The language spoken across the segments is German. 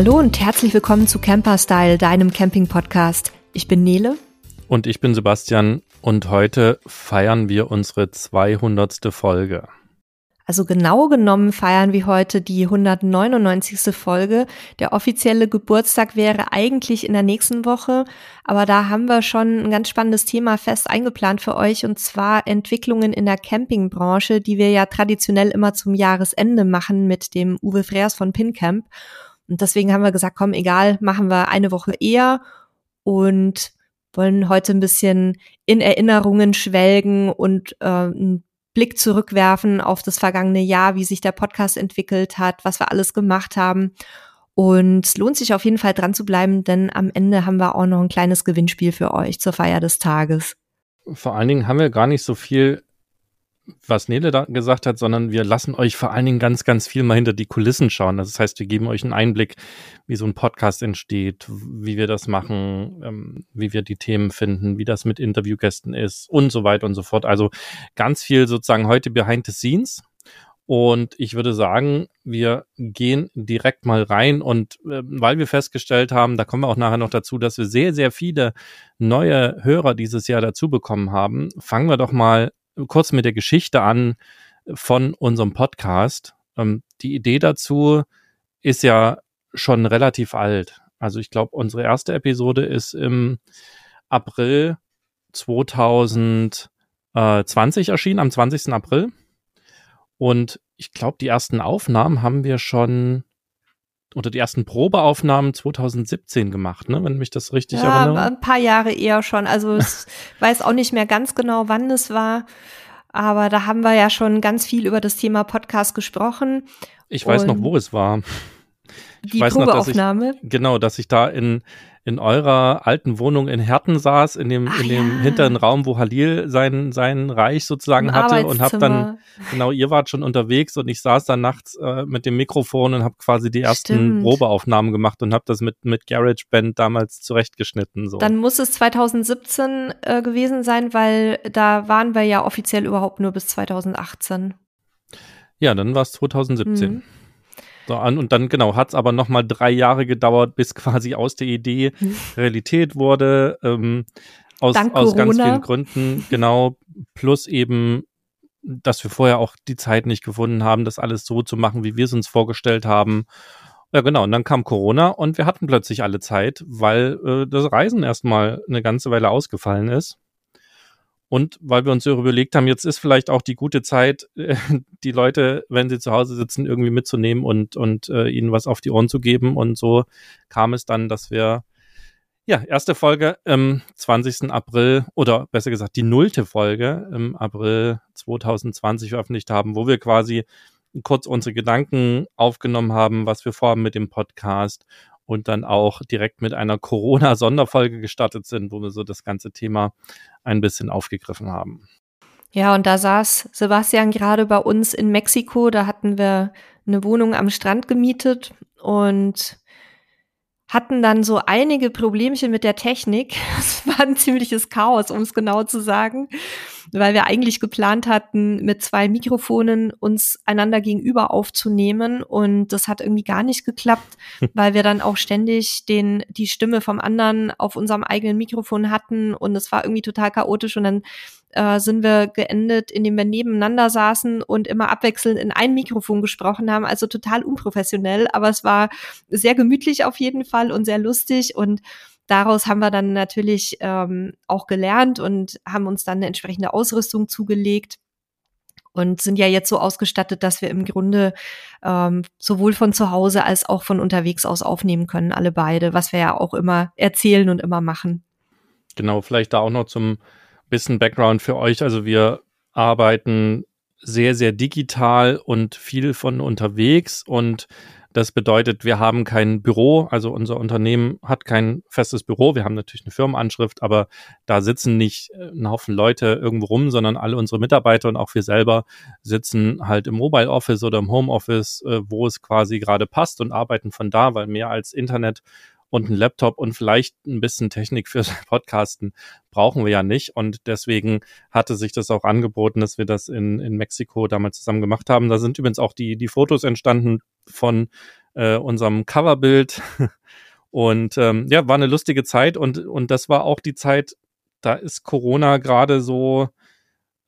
Hallo und herzlich willkommen zu Camper Style, deinem Camping-Podcast. Ich bin Nele. Und ich bin Sebastian und heute feiern wir unsere 200. Folge. Also genau genommen feiern wir heute die 199. Folge. Der offizielle Geburtstag wäre eigentlich in der nächsten Woche, aber da haben wir schon ein ganz spannendes Thema fest eingeplant für euch und zwar Entwicklungen in der Campingbranche, die wir ja traditionell immer zum Jahresende machen mit dem Uwe Freers von PinCamp. Und deswegen haben wir gesagt, komm, egal, machen wir eine Woche eher und wollen heute ein bisschen in Erinnerungen schwelgen und äh, ein Blick zurückwerfen auf das vergangene Jahr, wie sich der Podcast entwickelt hat, was wir alles gemacht haben. Und es lohnt sich auf jeden Fall dran zu bleiben, denn am Ende haben wir auch noch ein kleines Gewinnspiel für euch zur Feier des Tages. Vor allen Dingen haben wir gar nicht so viel was Nele da gesagt hat, sondern wir lassen euch vor allen Dingen ganz, ganz viel mal hinter die Kulissen schauen. Das heißt, wir geben euch einen Einblick, wie so ein Podcast entsteht, wie wir das machen, ähm, wie wir die Themen finden, wie das mit Interviewgästen ist und so weiter und so fort. Also ganz viel sozusagen heute behind the scenes. Und ich würde sagen, wir gehen direkt mal rein und äh, weil wir festgestellt haben, da kommen wir auch nachher noch dazu, dass wir sehr, sehr viele neue Hörer dieses Jahr dazu bekommen haben, fangen wir doch mal kurz mit der Geschichte an von unserem Podcast. Ähm, die Idee dazu ist ja schon relativ alt. Also ich glaube, unsere erste Episode ist im April 2020 erschienen, am 20. April. Und ich glaube, die ersten Aufnahmen haben wir schon oder die ersten Probeaufnahmen 2017 gemacht, ne, wenn mich das richtig ja, erinnere. ein paar Jahre eher schon. Also ich weiß auch nicht mehr ganz genau, wann es war. Aber da haben wir ja schon ganz viel über das Thema Podcast gesprochen. Ich weiß noch, wo es war. Ich die Probeaufnahme. Noch, dass ich, genau, dass ich da in in eurer alten Wohnung in Herten saß, in dem, Ach in dem ja. hinteren Raum, wo Halil sein, sein Reich sozusagen Im hatte und hab dann, genau, ihr wart schon unterwegs und ich saß dann nachts äh, mit dem Mikrofon und hab quasi die ersten Stimmt. Probeaufnahmen gemacht und hab das mit, mit GarageBand damals zurechtgeschnitten. So. Dann muss es 2017 äh, gewesen sein, weil da waren wir ja offiziell überhaupt nur bis 2018. Ja, dann war es 2017. Mhm so an. Und dann, genau, hat es aber nochmal drei Jahre gedauert, bis quasi aus der Idee. Realität wurde. Ähm, aus, aus ganz vielen Gründen, genau. Plus eben, dass wir vorher auch die Zeit nicht gefunden haben, das alles so zu machen, wie wir es uns vorgestellt haben. Ja, genau. Und dann kam Corona und wir hatten plötzlich alle Zeit, weil äh, das Reisen erstmal eine ganze Weile ausgefallen ist. Und weil wir uns so überlegt haben, jetzt ist vielleicht auch die gute Zeit, die Leute, wenn sie zu Hause sitzen, irgendwie mitzunehmen und, und äh, ihnen was auf die Ohren zu geben. Und so kam es dann, dass wir ja, erste Folge im 20. April oder besser gesagt die nullte Folge im April 2020 veröffentlicht haben, wo wir quasi kurz unsere Gedanken aufgenommen haben, was wir vorhaben mit dem Podcast und dann auch direkt mit einer Corona-Sonderfolge gestartet sind, wo wir so das ganze Thema ein bisschen aufgegriffen haben. Ja, und da saß Sebastian gerade bei uns in Mexiko. Da hatten wir eine Wohnung am Strand gemietet und hatten dann so einige Problemchen mit der Technik. Es war ein ziemliches Chaos, um es genau zu sagen, weil wir eigentlich geplant hatten, mit zwei Mikrofonen uns einander gegenüber aufzunehmen. Und das hat irgendwie gar nicht geklappt, weil wir dann auch ständig den die Stimme vom anderen auf unserem eigenen Mikrofon hatten. Und es war irgendwie total chaotisch. Und dann äh, sind wir geendet, indem wir nebeneinander saßen und immer abwechselnd in ein Mikrofon gesprochen haben. Also total unprofessionell, aber es war sehr gemütlich auf jeden Fall und sehr lustig. Und daraus haben wir dann natürlich ähm, auch gelernt und haben uns dann eine entsprechende Ausrüstung zugelegt und sind ja jetzt so ausgestattet, dass wir im Grunde ähm, sowohl von zu Hause als auch von unterwegs aus aufnehmen können, alle beide, was wir ja auch immer erzählen und immer machen. Genau, vielleicht da auch noch zum bisschen Background für euch. Also wir arbeiten sehr, sehr digital und viel von unterwegs und das bedeutet, wir haben kein Büro, also unser Unternehmen hat kein festes Büro. Wir haben natürlich eine Firmenanschrift, aber da sitzen nicht äh, ein Haufen Leute irgendwo rum, sondern alle unsere Mitarbeiter und auch wir selber sitzen halt im Mobile Office oder im Home Office, äh, wo es quasi gerade passt und arbeiten von da, weil mehr als Internet und ein Laptop und vielleicht ein bisschen Technik fürs Podcasten brauchen wir ja nicht. Und deswegen hatte sich das auch angeboten, dass wir das in, in Mexiko damals zusammen gemacht haben. Da sind übrigens auch die, die Fotos entstanden von äh, unserem Coverbild. Und ähm, ja, war eine lustige Zeit und, und das war auch die Zeit, da ist Corona gerade so,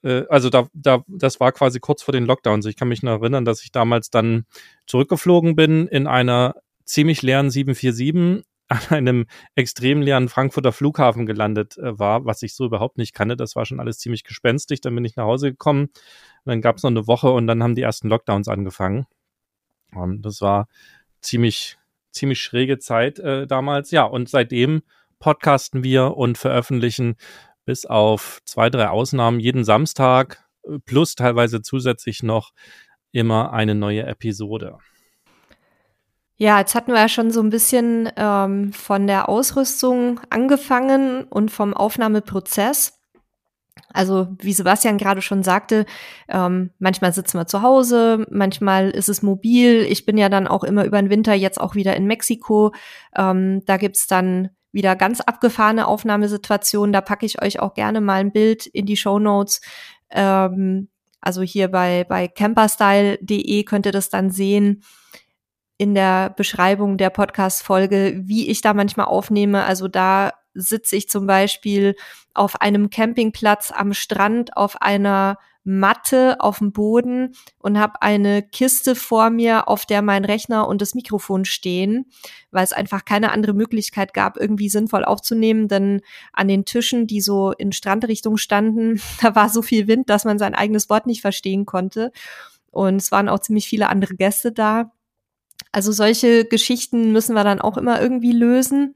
äh, also da, da, das war quasi kurz vor den Lockdowns. Ich kann mich noch erinnern, dass ich damals dann zurückgeflogen bin in einer ziemlich leeren 747 an einem extrem leeren Frankfurter Flughafen gelandet äh, war, was ich so überhaupt nicht kannte. Das war schon alles ziemlich gespenstig. Dann bin ich nach Hause gekommen. dann gab es noch eine Woche und dann haben die ersten Lockdowns angefangen. Und das war ziemlich, ziemlich schräge Zeit äh, damals. Ja, und seitdem podcasten wir und veröffentlichen bis auf zwei, drei Ausnahmen jeden Samstag äh, plus teilweise zusätzlich noch immer eine neue Episode. Ja, jetzt hatten wir ja schon so ein bisschen ähm, von der Ausrüstung angefangen und vom Aufnahmeprozess. Also wie Sebastian gerade schon sagte, ähm, manchmal sitzen wir zu Hause, manchmal ist es mobil. Ich bin ja dann auch immer über den Winter jetzt auch wieder in Mexiko. Ähm, da gibt's dann wieder ganz abgefahrene Aufnahmesituationen. Da packe ich euch auch gerne mal ein Bild in die Show Notes. Ähm, also hier bei, bei camperstyle.de könnt ihr das dann sehen in der Beschreibung der Podcast-Folge, wie ich da manchmal aufnehme. Also da sitze ich zum Beispiel auf einem Campingplatz am Strand auf einer Matte auf dem Boden und habe eine Kiste vor mir, auf der mein Rechner und das Mikrofon stehen, weil es einfach keine andere Möglichkeit gab, irgendwie sinnvoll aufzunehmen, denn an den Tischen, die so in Strandrichtung standen, da war so viel Wind, dass man sein eigenes Wort nicht verstehen konnte. Und es waren auch ziemlich viele andere Gäste da. Also solche Geschichten müssen wir dann auch immer irgendwie lösen.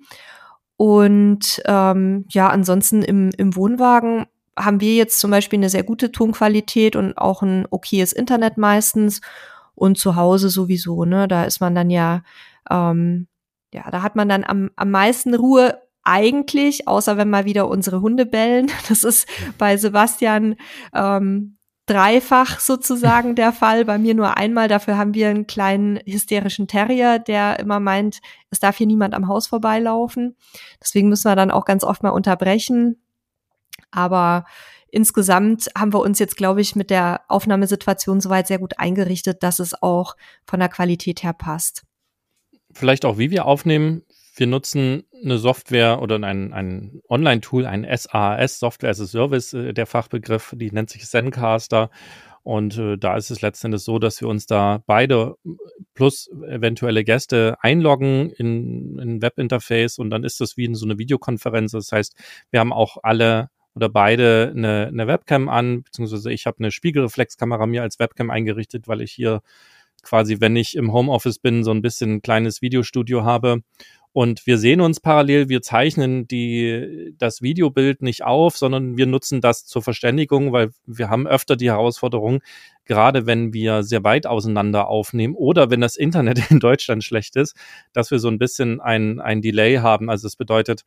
Und ähm, ja, ansonsten im, im Wohnwagen haben wir jetzt zum Beispiel eine sehr gute Tonqualität und auch ein okayes Internet meistens. Und zu Hause sowieso, ne? Da ist man dann ja, ähm, ja, da hat man dann am, am meisten Ruhe eigentlich, außer wenn mal wieder unsere Hunde bellen. Das ist bei Sebastian ähm, dreifach sozusagen der Fall, bei mir nur einmal. Dafür haben wir einen kleinen hysterischen Terrier, der immer meint, es darf hier niemand am Haus vorbeilaufen. Deswegen müssen wir dann auch ganz oft mal unterbrechen. Aber insgesamt haben wir uns jetzt, glaube ich, mit der Aufnahmesituation soweit sehr gut eingerichtet, dass es auch von der Qualität her passt. Vielleicht auch, wie wir aufnehmen. Wir nutzen eine Software oder ein, ein Online-Tool, ein SAS, Software as a Service, äh, der Fachbegriff, die nennt sich Zencaster. Und äh, da ist es letztendlich so, dass wir uns da beide plus eventuelle Gäste einloggen in ein Webinterface und dann ist das wie in so eine Videokonferenz. Das heißt, wir haben auch alle oder beide eine, eine Webcam an, beziehungsweise ich habe eine Spiegelreflexkamera mir als Webcam eingerichtet, weil ich hier quasi, wenn ich im Homeoffice bin, so ein bisschen ein kleines Videostudio habe. Und wir sehen uns parallel, wir zeichnen die, das Videobild nicht auf, sondern wir nutzen das zur Verständigung, weil wir haben öfter die Herausforderung, gerade wenn wir sehr weit auseinander aufnehmen oder wenn das Internet in Deutschland schlecht ist, dass wir so ein bisschen ein, ein Delay haben. Also das bedeutet,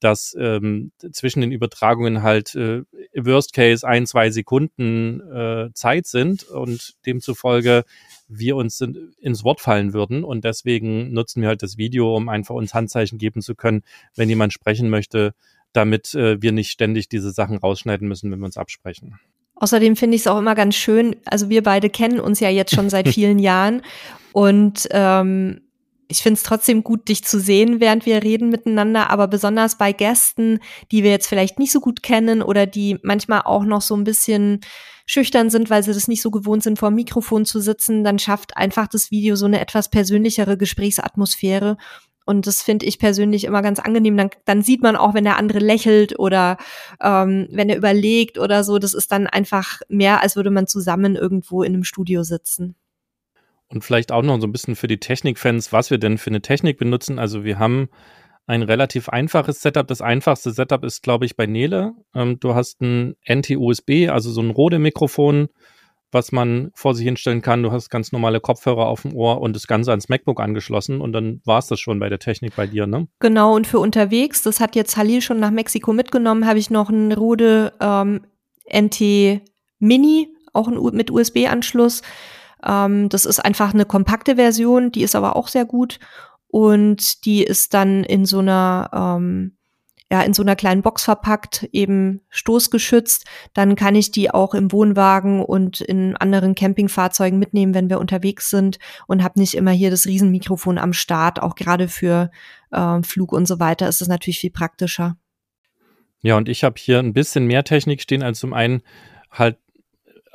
dass ähm, zwischen den Übertragungen halt äh, Worst Case ein, zwei Sekunden äh, Zeit sind und demzufolge wir uns in, ins Wort fallen würden. Und deswegen nutzen wir halt das Video, um einfach uns Handzeichen geben zu können, wenn jemand sprechen möchte, damit äh, wir nicht ständig diese Sachen rausschneiden müssen, wenn wir uns absprechen. Außerdem finde ich es auch immer ganz schön, also wir beide kennen uns ja jetzt schon seit vielen Jahren und ähm, ich finde es trotzdem gut, dich zu sehen, während wir reden miteinander, aber besonders bei Gästen, die wir jetzt vielleicht nicht so gut kennen oder die manchmal auch noch so ein bisschen schüchtern sind, weil sie das nicht so gewohnt sind, vor dem Mikrofon zu sitzen, dann schafft einfach das Video so eine etwas persönlichere Gesprächsatmosphäre. Und das finde ich persönlich immer ganz angenehm. Dann, dann sieht man auch, wenn der andere lächelt oder ähm, wenn er überlegt oder so. Das ist dann einfach mehr, als würde man zusammen irgendwo in einem Studio sitzen. Und vielleicht auch noch so ein bisschen für die Technikfans, was wir denn für eine Technik benutzen. Also wir haben ein relativ einfaches Setup. Das einfachste Setup ist, glaube ich, bei Nele. Ähm, du hast ein NT-USB, also so ein Rode-Mikrofon, was man vor sich hinstellen kann. Du hast ganz normale Kopfhörer auf dem Ohr und das Ganze ans MacBook angeschlossen und dann war es das schon bei der Technik bei dir, ne? Genau, und für unterwegs, das hat jetzt Halil schon nach Mexiko mitgenommen, habe ich noch ein Rode ähm, NT Mini, auch ein, mit USB-Anschluss. Ähm, das ist einfach eine kompakte Version, die ist aber auch sehr gut und die ist dann in so einer ähm, ja in so einer kleinen Box verpackt, eben stoßgeschützt. Dann kann ich die auch im Wohnwagen und in anderen Campingfahrzeugen mitnehmen, wenn wir unterwegs sind und habe nicht immer hier das Riesenmikrofon am Start. Auch gerade für äh, Flug und so weiter ist es natürlich viel praktischer. Ja, und ich habe hier ein bisschen mehr Technik stehen als zum einen halt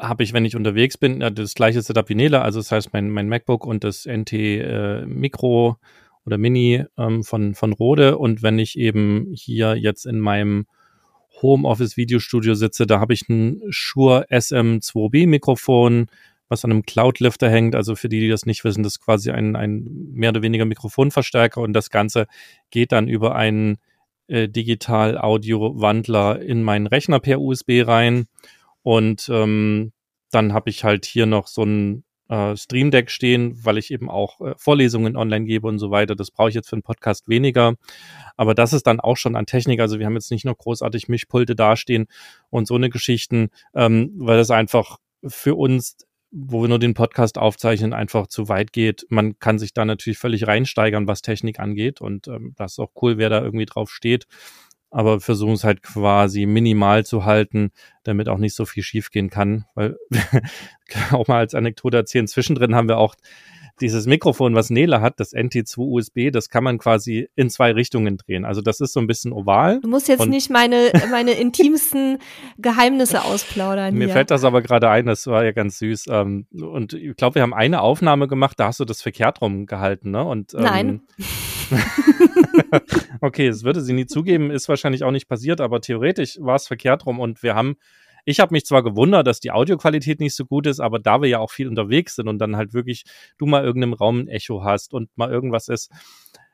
habe ich, wenn ich unterwegs bin, das gleiche Setup wie Nele, also das heißt mein, mein MacBook und das NT äh, Micro oder Mini ähm, von, von Rode und wenn ich eben hier jetzt in meinem Homeoffice Videostudio sitze, da habe ich ein Shure SM2B Mikrofon, was an einem Cloud-Lifter hängt. Also für die, die das nicht wissen, das ist quasi ein, ein mehr oder weniger Mikrofonverstärker und das Ganze geht dann über einen äh, Digital-Audio-Wandler in meinen Rechner per USB rein. Und ähm, dann habe ich halt hier noch so ein äh, Stream Deck stehen, weil ich eben auch äh, Vorlesungen online gebe und so weiter. Das brauche ich jetzt für einen Podcast weniger. Aber das ist dann auch schon an Technik. Also wir haben jetzt nicht nur großartig Mischpulte dastehen und so eine Geschichten, ähm, weil das einfach für uns wo wir nur den Podcast aufzeichnen, einfach zu weit geht. Man kann sich da natürlich völlig reinsteigern, was Technik angeht. Und ähm, das ist auch cool, wer da irgendwie drauf steht. Aber versuchen es halt quasi minimal zu halten, damit auch nicht so viel schiefgehen kann. Weil auch mal als Anekdote erzählen, zwischendrin haben wir auch dieses Mikrofon, was Nele hat, das NT2 USB, das kann man quasi in zwei Richtungen drehen. Also das ist so ein bisschen oval. Du musst jetzt nicht meine, meine intimsten Geheimnisse ausplaudern. Mir hier. fällt das aber gerade ein, das war ja ganz süß. Ähm, und ich glaube, wir haben eine Aufnahme gemacht, da hast du das verkehrt rum gehalten, ne? Und, ähm, Nein. okay, das würde sie nie zugeben, ist wahrscheinlich auch nicht passiert, aber theoretisch war es verkehrt rum und wir haben ich habe mich zwar gewundert, dass die Audioqualität nicht so gut ist, aber da wir ja auch viel unterwegs sind und dann halt wirklich du mal irgendeinem Raum ein Echo hast und mal irgendwas ist,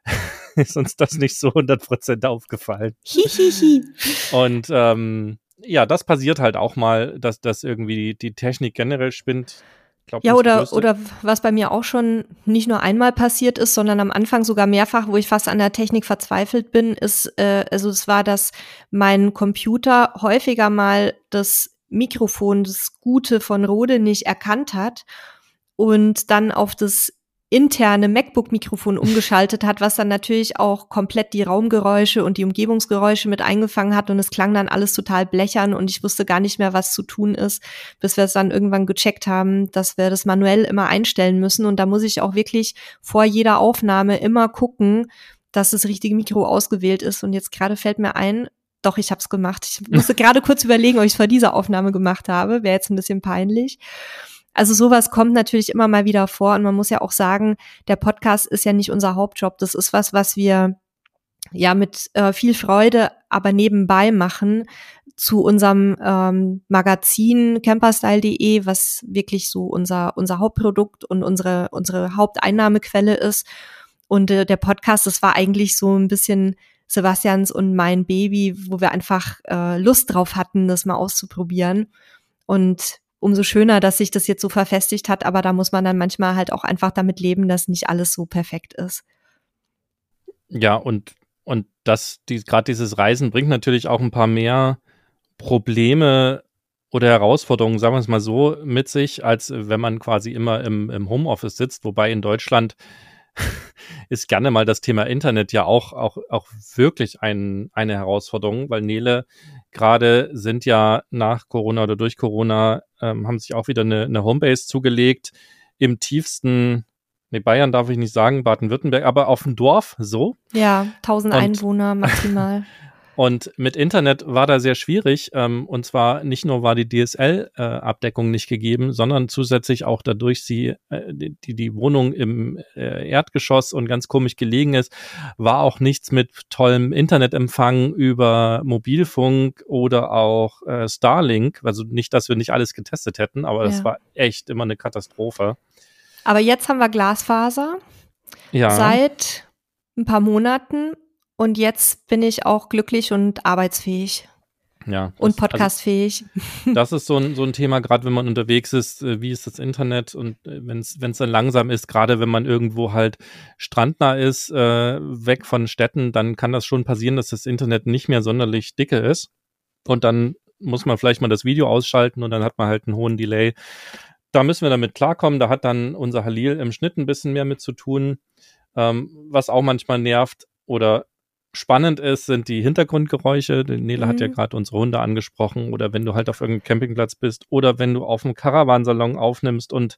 ist uns das nicht so 100% aufgefallen. Hihihi. und ähm, ja, das passiert halt auch mal, dass, dass irgendwie die Technik generell spinnt. Glaub, ja, oder, oder was bei mir auch schon nicht nur einmal passiert ist, sondern am Anfang sogar mehrfach, wo ich fast an der Technik verzweifelt bin, ist, äh, also es war, dass mein Computer häufiger mal das Mikrofon, das Gute von Rode nicht erkannt hat und dann auf das interne MacBook-Mikrofon umgeschaltet hat, was dann natürlich auch komplett die Raumgeräusche und die Umgebungsgeräusche mit eingefangen hat und es klang dann alles total blechern und ich wusste gar nicht mehr, was zu tun ist, bis wir es dann irgendwann gecheckt haben, dass wir das manuell immer einstellen müssen und da muss ich auch wirklich vor jeder Aufnahme immer gucken, dass das richtige Mikro ausgewählt ist und jetzt gerade fällt mir ein, doch, ich habe es gemacht. Ich musste gerade kurz überlegen, ob ich es vor dieser Aufnahme gemacht habe. Wäre jetzt ein bisschen peinlich. Also sowas kommt natürlich immer mal wieder vor und man muss ja auch sagen, der Podcast ist ja nicht unser Hauptjob. Das ist was, was wir ja mit äh, viel Freude, aber nebenbei machen zu unserem ähm, Magazin camperstyle.de, was wirklich so unser unser Hauptprodukt und unsere unsere Haupteinnahmequelle ist. Und äh, der Podcast, das war eigentlich so ein bisschen Sebastians und mein Baby, wo wir einfach äh, Lust drauf hatten, das mal auszuprobieren. Und umso schöner, dass sich das jetzt so verfestigt hat, aber da muss man dann manchmal halt auch einfach damit leben, dass nicht alles so perfekt ist. Ja, und, und das, die, gerade dieses Reisen bringt natürlich auch ein paar mehr Probleme oder Herausforderungen, sagen wir es mal so, mit sich, als wenn man quasi immer im, im Homeoffice sitzt, wobei in Deutschland ist gerne mal das Thema Internet ja auch, auch, auch wirklich ein, eine Herausforderung, weil Nele gerade sind ja nach Corona oder durch Corona, ähm, haben sich auch wieder eine, eine Homebase zugelegt im tiefsten, nee, Bayern darf ich nicht sagen, Baden-Württemberg, aber auf dem Dorf so. Ja, 1000 Und, Einwohner maximal. Und mit Internet war da sehr schwierig. Ähm, und zwar nicht nur war die DSL-Abdeckung äh, nicht gegeben, sondern zusätzlich auch dadurch sie, äh, die, die Wohnung im äh, Erdgeschoss und ganz komisch gelegen ist, war auch nichts mit tollem Internetempfang über Mobilfunk oder auch äh, Starlink. Also nicht, dass wir nicht alles getestet hätten, aber ja. das war echt immer eine Katastrophe. Aber jetzt haben wir Glasfaser. Ja. Seit ein paar Monaten und jetzt bin ich auch glücklich und arbeitsfähig. Ja. Und also podcastfähig. Also, das ist so ein, so ein Thema, gerade wenn man unterwegs ist, äh, wie ist das Internet und äh, wenn es dann langsam ist, gerade wenn man irgendwo halt strandnah ist, äh, weg von Städten, dann kann das schon passieren, dass das Internet nicht mehr sonderlich dicke ist. Und dann muss man vielleicht mal das Video ausschalten und dann hat man halt einen hohen Delay. Da müssen wir damit klarkommen. Da hat dann unser Halil im Schnitt ein bisschen mehr mit zu tun, ähm, was auch manchmal nervt. Oder spannend ist, sind die Hintergrundgeräusche. Nele mhm. hat ja mhm. gerade unsere Hunde angesprochen. Oder wenn du halt auf irgendeinem Campingplatz bist oder wenn du auf einem Caravansalon aufnimmst und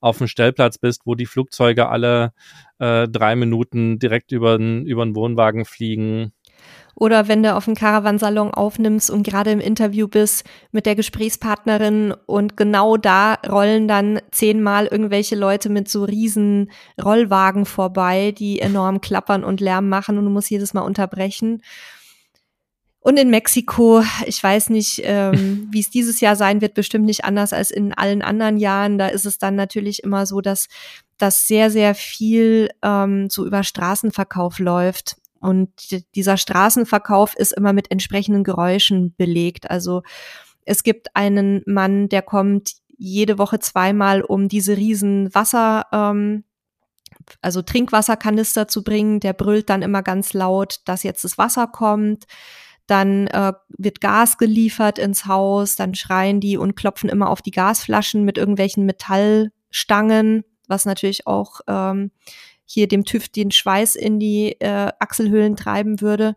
auf einem Stellplatz bist, wo die Flugzeuge alle äh, drei Minuten direkt über den Wohnwagen fliegen. Oder wenn du auf dem Caravansalon aufnimmst und gerade im Interview bist mit der Gesprächspartnerin und genau da rollen dann zehnmal irgendwelche Leute mit so riesen Rollwagen vorbei, die enorm klappern und Lärm machen und du musst jedes Mal unterbrechen. Und in Mexiko, ich weiß nicht, ähm, wie es dieses Jahr sein wird, bestimmt nicht anders als in allen anderen Jahren. Da ist es dann natürlich immer so, dass dass sehr, sehr viel ähm, so über Straßenverkauf läuft. Und dieser Straßenverkauf ist immer mit entsprechenden Geräuschen belegt. Also es gibt einen Mann, der kommt jede Woche zweimal, um diese riesen Wasser, ähm, also Trinkwasserkanister zu bringen. Der brüllt dann immer ganz laut, dass jetzt das Wasser kommt. Dann äh, wird Gas geliefert ins Haus. Dann schreien die und klopfen immer auf die Gasflaschen mit irgendwelchen Metallstangen, was natürlich auch ähm, hier dem TÜV den Schweiß in die äh, Achselhöhlen treiben würde.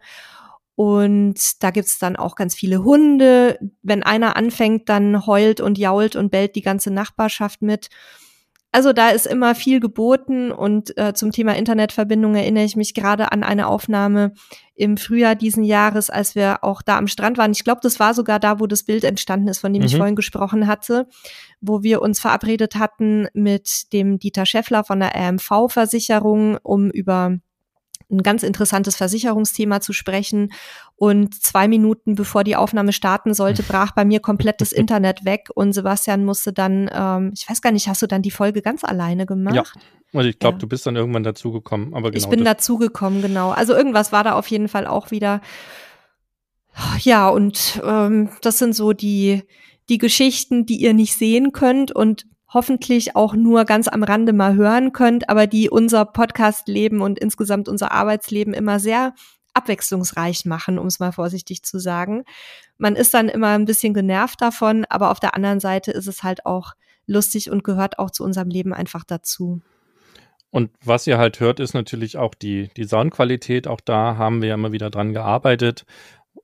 Und da gibt's dann auch ganz viele Hunde. Wenn einer anfängt, dann heult und jault und bellt die ganze Nachbarschaft mit. Also da ist immer viel geboten und äh, zum Thema Internetverbindung erinnere ich mich gerade an eine Aufnahme im Frühjahr diesen Jahres, als wir auch da am Strand waren. Ich glaube, das war sogar da, wo das Bild entstanden ist, von dem mhm. ich vorhin gesprochen hatte, wo wir uns verabredet hatten mit dem Dieter Scheffler von der RMV-Versicherung, um über ein ganz interessantes Versicherungsthema zu sprechen. Und zwei Minuten bevor die Aufnahme starten sollte, brach bei mir komplett das Internet weg und Sebastian musste dann, ähm, ich weiß gar nicht, hast du dann die Folge ganz alleine gemacht? Ja. Also ich glaube, ja. du bist dann irgendwann dazugekommen, aber genau. Ich bin dazugekommen, genau. Also irgendwas war da auf jeden Fall auch wieder. Ja, und ähm, das sind so die, die Geschichten, die ihr nicht sehen könnt. Und hoffentlich auch nur ganz am Rande mal hören könnt, aber die unser Podcast-Leben und insgesamt unser Arbeitsleben immer sehr abwechslungsreich machen, um es mal vorsichtig zu sagen. Man ist dann immer ein bisschen genervt davon, aber auf der anderen Seite ist es halt auch lustig und gehört auch zu unserem Leben einfach dazu. Und was ihr halt hört, ist natürlich auch die, die Soundqualität. Auch da haben wir ja immer wieder dran gearbeitet.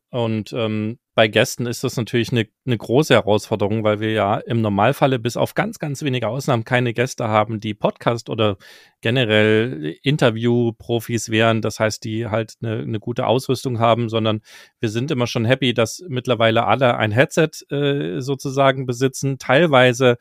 Und ähm, bei Gästen ist das natürlich eine, eine große Herausforderung, weil wir ja im Normalfalle bis auf ganz, ganz wenige Ausnahmen keine Gäste haben, die Podcast oder generell Interview-Profis wären. Das heißt, die halt eine, eine gute Ausrüstung haben, sondern wir sind immer schon happy, dass mittlerweile alle ein Headset äh, sozusagen besitzen. Teilweise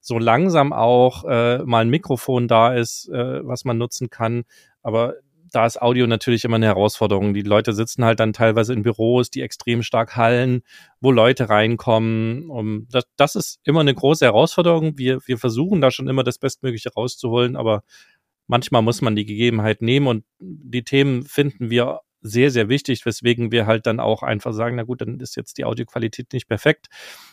so langsam auch äh, mal ein Mikrofon da ist, äh, was man nutzen kann. Aber da ist Audio natürlich immer eine Herausforderung. Die Leute sitzen halt dann teilweise in Büros, die extrem stark hallen, wo Leute reinkommen. Um, das, das ist immer eine große Herausforderung. Wir, wir versuchen da schon immer das Bestmögliche rauszuholen, aber manchmal muss man die Gegebenheit nehmen und die Themen finden wir sehr, sehr wichtig, weswegen wir halt dann auch einfach sagen, na gut, dann ist jetzt die Audioqualität nicht perfekt.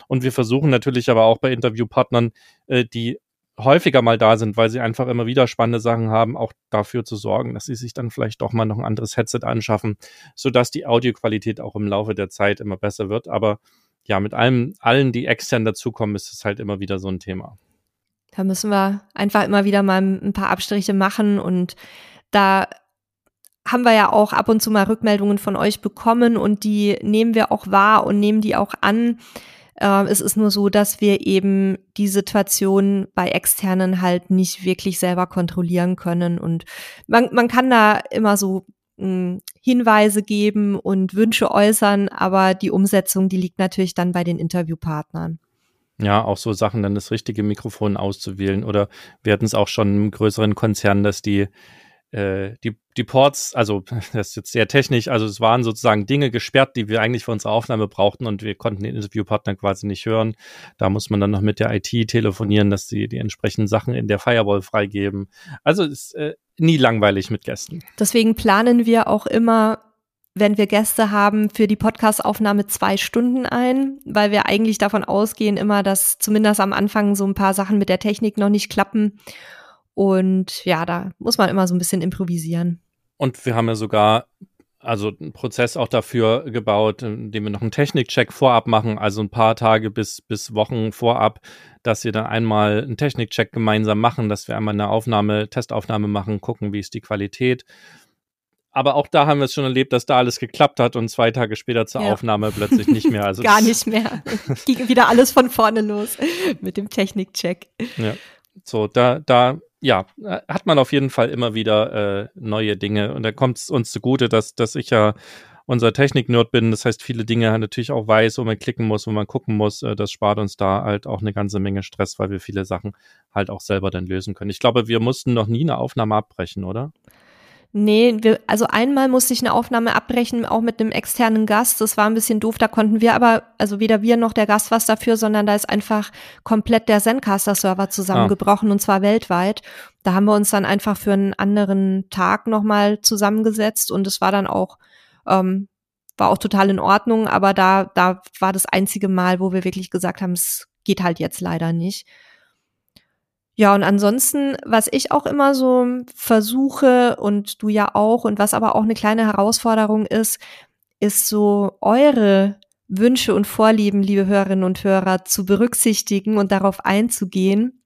Und wir versuchen natürlich aber auch bei Interviewpartnern, äh, die häufiger mal da sind, weil sie einfach immer wieder spannende Sachen haben, auch dafür zu sorgen, dass sie sich dann vielleicht doch mal noch ein anderes Headset anschaffen, sodass die Audioqualität auch im Laufe der Zeit immer besser wird. Aber ja, mit allem, allen, die extern dazukommen, ist es halt immer wieder so ein Thema. Da müssen wir einfach immer wieder mal ein paar Abstriche machen und da haben wir ja auch ab und zu mal Rückmeldungen von euch bekommen und die nehmen wir auch wahr und nehmen die auch an. Äh, es ist nur so, dass wir eben die Situation bei externen halt nicht wirklich selber kontrollieren können. Und man, man kann da immer so hm, Hinweise geben und Wünsche äußern, aber die Umsetzung, die liegt natürlich dann bei den Interviewpartnern. Ja, auch so Sachen, dann das richtige Mikrofon auszuwählen. Oder wir hatten es auch schon im größeren Konzern, dass die äh, die, die Ports, also das ist jetzt sehr technisch, also es waren sozusagen Dinge gesperrt, die wir eigentlich für unsere Aufnahme brauchten und wir konnten den Interviewpartner quasi nicht hören. Da muss man dann noch mit der IT telefonieren, dass sie die entsprechenden Sachen in der Firewall freigeben. Also es ist äh, nie langweilig mit Gästen. Deswegen planen wir auch immer wenn wir Gäste haben, für die Podcastaufnahme zwei Stunden ein, weil wir eigentlich davon ausgehen immer, dass zumindest am Anfang so ein paar Sachen mit der Technik noch nicht klappen und ja, da muss man immer so ein bisschen improvisieren. Und wir haben ja sogar also einen Prozess auch dafür gebaut, indem wir noch einen Technikcheck vorab machen, also ein paar Tage bis, bis Wochen vorab, dass wir dann einmal einen Technikcheck gemeinsam machen, dass wir einmal eine Aufnahme, Testaufnahme machen, gucken, wie ist die Qualität. aber auch da haben wir es schon erlebt, dass da alles geklappt hat und zwei Tage später zur ja. Aufnahme plötzlich nicht mehr. Also Gar nicht mehr. Ging wieder alles von vorne los mit dem Technikcheck. Ja. So, da, da, ja, hat man auf jeden Fall immer wieder äh, neue Dinge. Und da kommt es uns zugute, dass, dass ich ja unser Technik-Nerd bin. Das heißt, viele Dinge natürlich auch weiß, wo man klicken muss, wo man gucken muss. Äh, das spart uns da halt auch eine ganze Menge Stress, weil wir viele Sachen halt auch selber dann lösen können. Ich glaube, wir mussten noch nie eine Aufnahme abbrechen, oder? Nee, wir, also einmal musste ich eine Aufnahme abbrechen, auch mit einem externen Gast. Das war ein bisschen doof. Da konnten wir aber, also weder wir noch der Gast was dafür, sondern da ist einfach komplett der Zencaster-Server zusammengebrochen ah. und zwar weltweit. Da haben wir uns dann einfach für einen anderen Tag nochmal zusammengesetzt und es war dann auch, ähm, war auch total in Ordnung. Aber da, da war das einzige Mal, wo wir wirklich gesagt haben, es geht halt jetzt leider nicht. Ja, und ansonsten, was ich auch immer so versuche und du ja auch und was aber auch eine kleine Herausforderung ist, ist so eure Wünsche und Vorlieben, liebe Hörerinnen und Hörer, zu berücksichtigen und darauf einzugehen,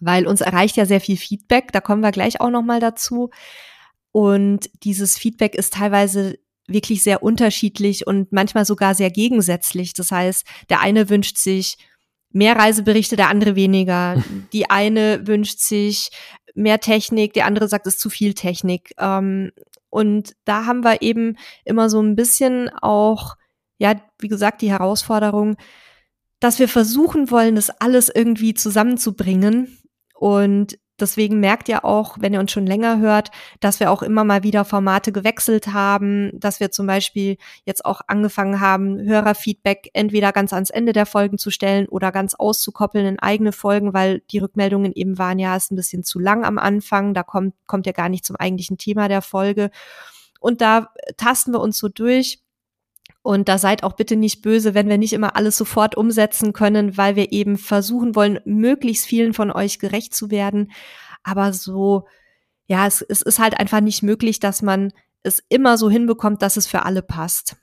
weil uns erreicht ja sehr viel Feedback, da kommen wir gleich auch noch mal dazu. Und dieses Feedback ist teilweise wirklich sehr unterschiedlich und manchmal sogar sehr gegensätzlich. Das heißt, der eine wünscht sich mehr Reiseberichte, der andere weniger. Die eine wünscht sich mehr Technik, der andere sagt, es ist zu viel Technik. Ähm, und da haben wir eben immer so ein bisschen auch, ja, wie gesagt, die Herausforderung, dass wir versuchen wollen, das alles irgendwie zusammenzubringen. Und Deswegen merkt ihr auch, wenn ihr uns schon länger hört, dass wir auch immer mal wieder Formate gewechselt haben, dass wir zum Beispiel jetzt auch angefangen haben, Hörerfeedback entweder ganz ans Ende der Folgen zu stellen oder ganz auszukoppeln in eigene Folgen, weil die Rückmeldungen eben waren, ja, ist ein bisschen zu lang am Anfang, da kommt, kommt ja gar nicht zum eigentlichen Thema der Folge. Und da tasten wir uns so durch und da seid auch bitte nicht böse, wenn wir nicht immer alles sofort umsetzen können, weil wir eben versuchen wollen, möglichst vielen von euch gerecht zu werden. Aber so, ja, es, es ist halt einfach nicht möglich, dass man es immer so hinbekommt, dass es für alle passt.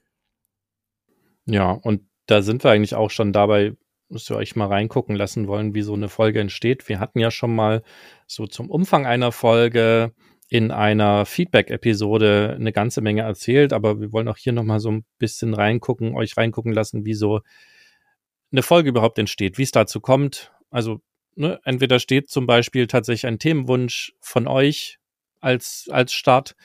Ja, und da sind wir eigentlich auch schon dabei, müsst ihr euch mal reingucken lassen wollen, wie so eine Folge entsteht. Wir hatten ja schon mal so zum Umfang einer Folge in einer Feedback-Episode eine ganze Menge erzählt, aber wir wollen auch hier nochmal so ein bisschen reingucken, euch reingucken lassen, wie so eine Folge überhaupt entsteht, wie es dazu kommt. Also ne, entweder steht zum Beispiel tatsächlich ein Themenwunsch von euch als, als Start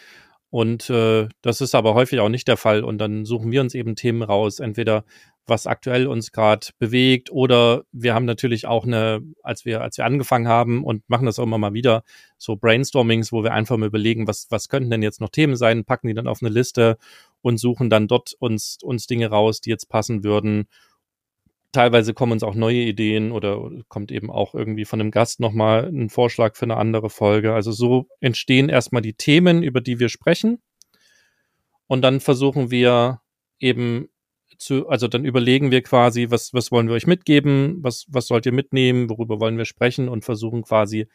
und äh, das ist aber häufig auch nicht der Fall und dann suchen wir uns eben Themen raus, entweder was aktuell uns gerade bewegt. Oder wir haben natürlich auch eine, als wir, als wir angefangen haben und machen das auch immer mal wieder, so Brainstormings, wo wir einfach mal überlegen, was, was könnten denn jetzt noch Themen sein, packen die dann auf eine Liste und suchen dann dort uns, uns Dinge raus, die jetzt passen würden. Teilweise kommen uns auch neue Ideen oder kommt eben auch irgendwie von einem Gast nochmal ein Vorschlag für eine andere Folge. Also so entstehen erstmal die Themen, über die wir sprechen. Und dann versuchen wir eben zu, also dann überlegen wir quasi, was, was wollen wir euch mitgeben, was, was sollt ihr mitnehmen, worüber wollen wir sprechen und versuchen quasi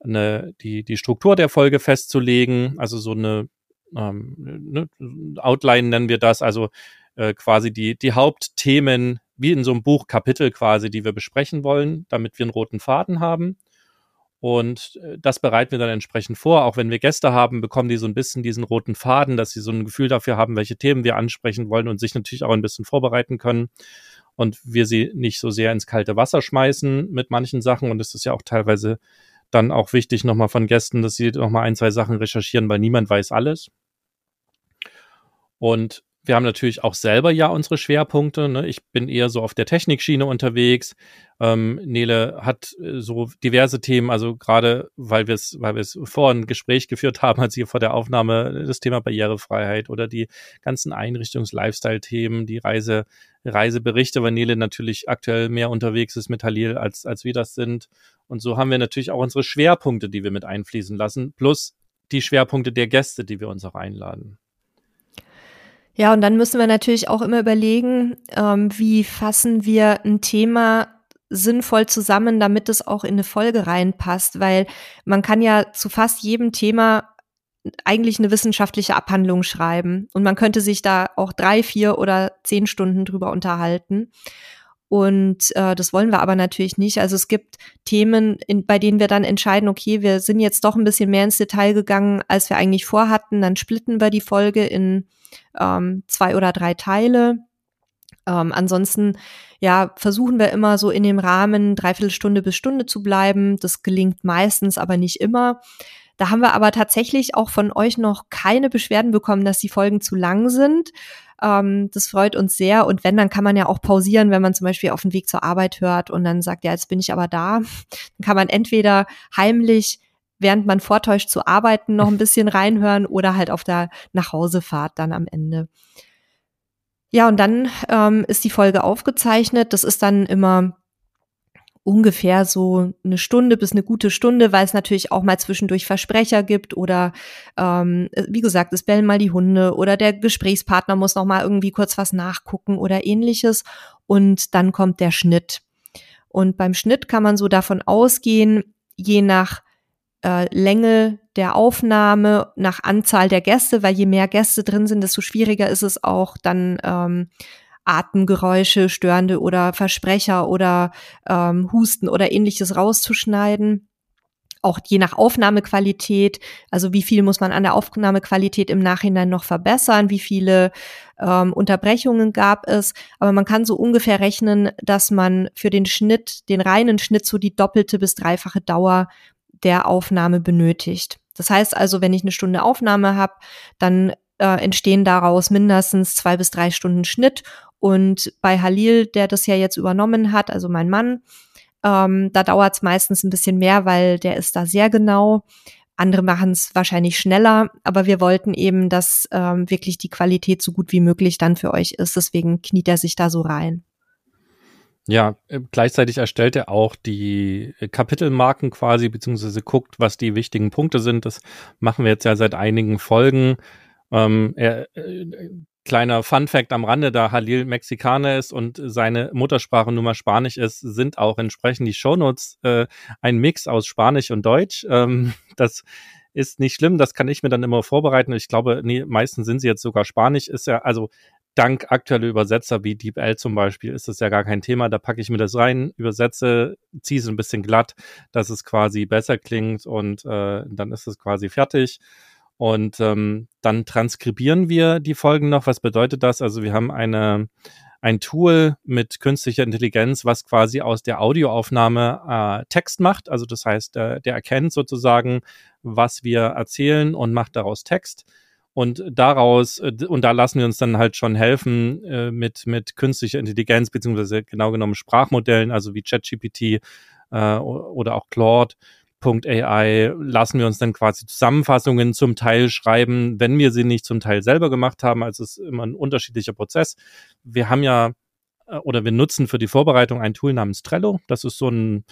eine, die, die Struktur der Folge festzulegen, also so eine, ähm, ne, Outline nennen wir das, also äh, quasi die, die Hauptthemen, wie in so einem Buch Kapitel quasi, die wir besprechen wollen, damit wir einen roten Faden haben. Und äh, das bereiten wir dann entsprechend vor. Auch wenn wir Gäste haben, bekommen die so ein bisschen diesen roten Faden, dass sie so ein Gefühl dafür haben, welche Themen wir ansprechen wollen und sich natürlich auch ein bisschen vorbereiten können. Und wir sie nicht so sehr ins kalte Wasser schmeißen mit manchen Sachen. Und es ist ja auch teilweise dann auch wichtig nochmal von Gästen, dass sie nochmal ein, zwei Sachen recherchieren, weil niemand weiß alles. Und wir haben natürlich auch selber ja unsere Schwerpunkte. Ne? Ich bin eher so auf der Technikschiene unterwegs. Ähm, Nele hat äh, so diverse Themen, also gerade weil wir es, weil wir es vor ein Gespräch geführt haben, als hier vor der Aufnahme das Thema Barrierefreiheit oder die ganzen Einrichtungs-Lifestyle-Themen, die Reise, Reiseberichte, weil Nele natürlich aktuell mehr unterwegs ist mit Halil, als, als wir das sind. Und so haben wir natürlich auch unsere Schwerpunkte, die wir mit einfließen lassen, plus die Schwerpunkte der Gäste, die wir uns auch einladen. Ja, und dann müssen wir natürlich auch immer überlegen, ähm, wie fassen wir ein Thema sinnvoll zusammen, damit es auch in eine Folge reinpasst, weil man kann ja zu fast jedem Thema eigentlich eine wissenschaftliche Abhandlung schreiben und man könnte sich da auch drei, vier oder zehn Stunden drüber unterhalten. Und äh, das wollen wir aber natürlich nicht. Also es gibt Themen, in, bei denen wir dann entscheiden, okay, wir sind jetzt doch ein bisschen mehr ins Detail gegangen, als wir eigentlich vorhatten. Dann splitten wir die Folge in ähm, zwei oder drei Teile. Ähm, ansonsten, ja, versuchen wir immer so in dem Rahmen dreiviertel Stunde bis Stunde zu bleiben. Das gelingt meistens, aber nicht immer. Da haben wir aber tatsächlich auch von euch noch keine Beschwerden bekommen, dass die Folgen zu lang sind. Ähm, das freut uns sehr. Und wenn, dann kann man ja auch pausieren, wenn man zum Beispiel auf dem Weg zur Arbeit hört und dann sagt, ja, jetzt bin ich aber da. Dann kann man entweder heimlich während man vortäuscht zu arbeiten, noch ein bisschen reinhören oder halt auf der Nachhausefahrt dann am Ende. Ja, und dann ähm, ist die Folge aufgezeichnet. Das ist dann immer ungefähr so eine Stunde bis eine gute Stunde, weil es natürlich auch mal zwischendurch Versprecher gibt oder ähm, wie gesagt, es bellen mal die Hunde oder der Gesprächspartner muss noch mal irgendwie kurz was nachgucken oder ähnliches und dann kommt der Schnitt. Und beim Schnitt kann man so davon ausgehen, je nach äh, Länge der Aufnahme, nach Anzahl der Gäste, weil je mehr Gäste drin sind, desto schwieriger ist es auch dann ähm, Atemgeräusche, störende oder Versprecher oder ähm, Husten oder ähnliches rauszuschneiden. Auch je nach Aufnahmequalität, also wie viel muss man an der Aufnahmequalität im Nachhinein noch verbessern, wie viele ähm, Unterbrechungen gab es. Aber man kann so ungefähr rechnen, dass man für den Schnitt, den reinen Schnitt, so die doppelte bis dreifache Dauer der Aufnahme benötigt. Das heißt also, wenn ich eine Stunde Aufnahme habe, dann äh, entstehen daraus mindestens zwei bis drei Stunden Schnitt und bei Halil, der das ja jetzt übernommen hat, also mein Mann, ähm, da dauert es meistens ein bisschen mehr, weil der ist da sehr genau. Andere machen es wahrscheinlich schneller, aber wir wollten eben, dass ähm, wirklich die Qualität so gut wie möglich dann für euch ist. Deswegen kniet er sich da so rein. Ja, äh, gleichzeitig erstellt er auch die Kapitelmarken quasi, beziehungsweise guckt, was die wichtigen Punkte sind. Das machen wir jetzt ja seit einigen Folgen. Ähm, er äh, Kleiner Fun Fact am Rande, da Halil Mexikaner ist und seine Muttersprache nun mal Spanisch ist, sind auch entsprechend die Shownotes äh, ein Mix aus Spanisch und Deutsch. Ähm, das ist nicht schlimm, das kann ich mir dann immer vorbereiten. Ich glaube, nee, meistens sind sie jetzt sogar Spanisch. Ist ja, also dank aktueller Übersetzer wie DeepL zum Beispiel ist das ja gar kein Thema. Da packe ich mir das rein, übersetze, ziehe es ein bisschen glatt, dass es quasi besser klingt und äh, dann ist es quasi fertig. Und ähm, dann transkribieren wir die Folgen noch. Was bedeutet das? Also wir haben eine, ein Tool mit künstlicher Intelligenz, was quasi aus der Audioaufnahme äh, Text macht. Also das heißt, äh, der erkennt sozusagen, was wir erzählen und macht daraus Text. Und daraus, äh, und da lassen wir uns dann halt schon helfen äh, mit, mit künstlicher Intelligenz, beziehungsweise genau genommen Sprachmodellen, also wie ChatGPT äh, oder auch Claude AI lassen wir uns dann quasi Zusammenfassungen zum Teil schreiben, wenn wir sie nicht zum Teil selber gemacht haben. Also es ist immer ein unterschiedlicher Prozess. Wir haben ja äh, oder wir nutzen für die Vorbereitung ein Tool namens Trello. Das ist so ein,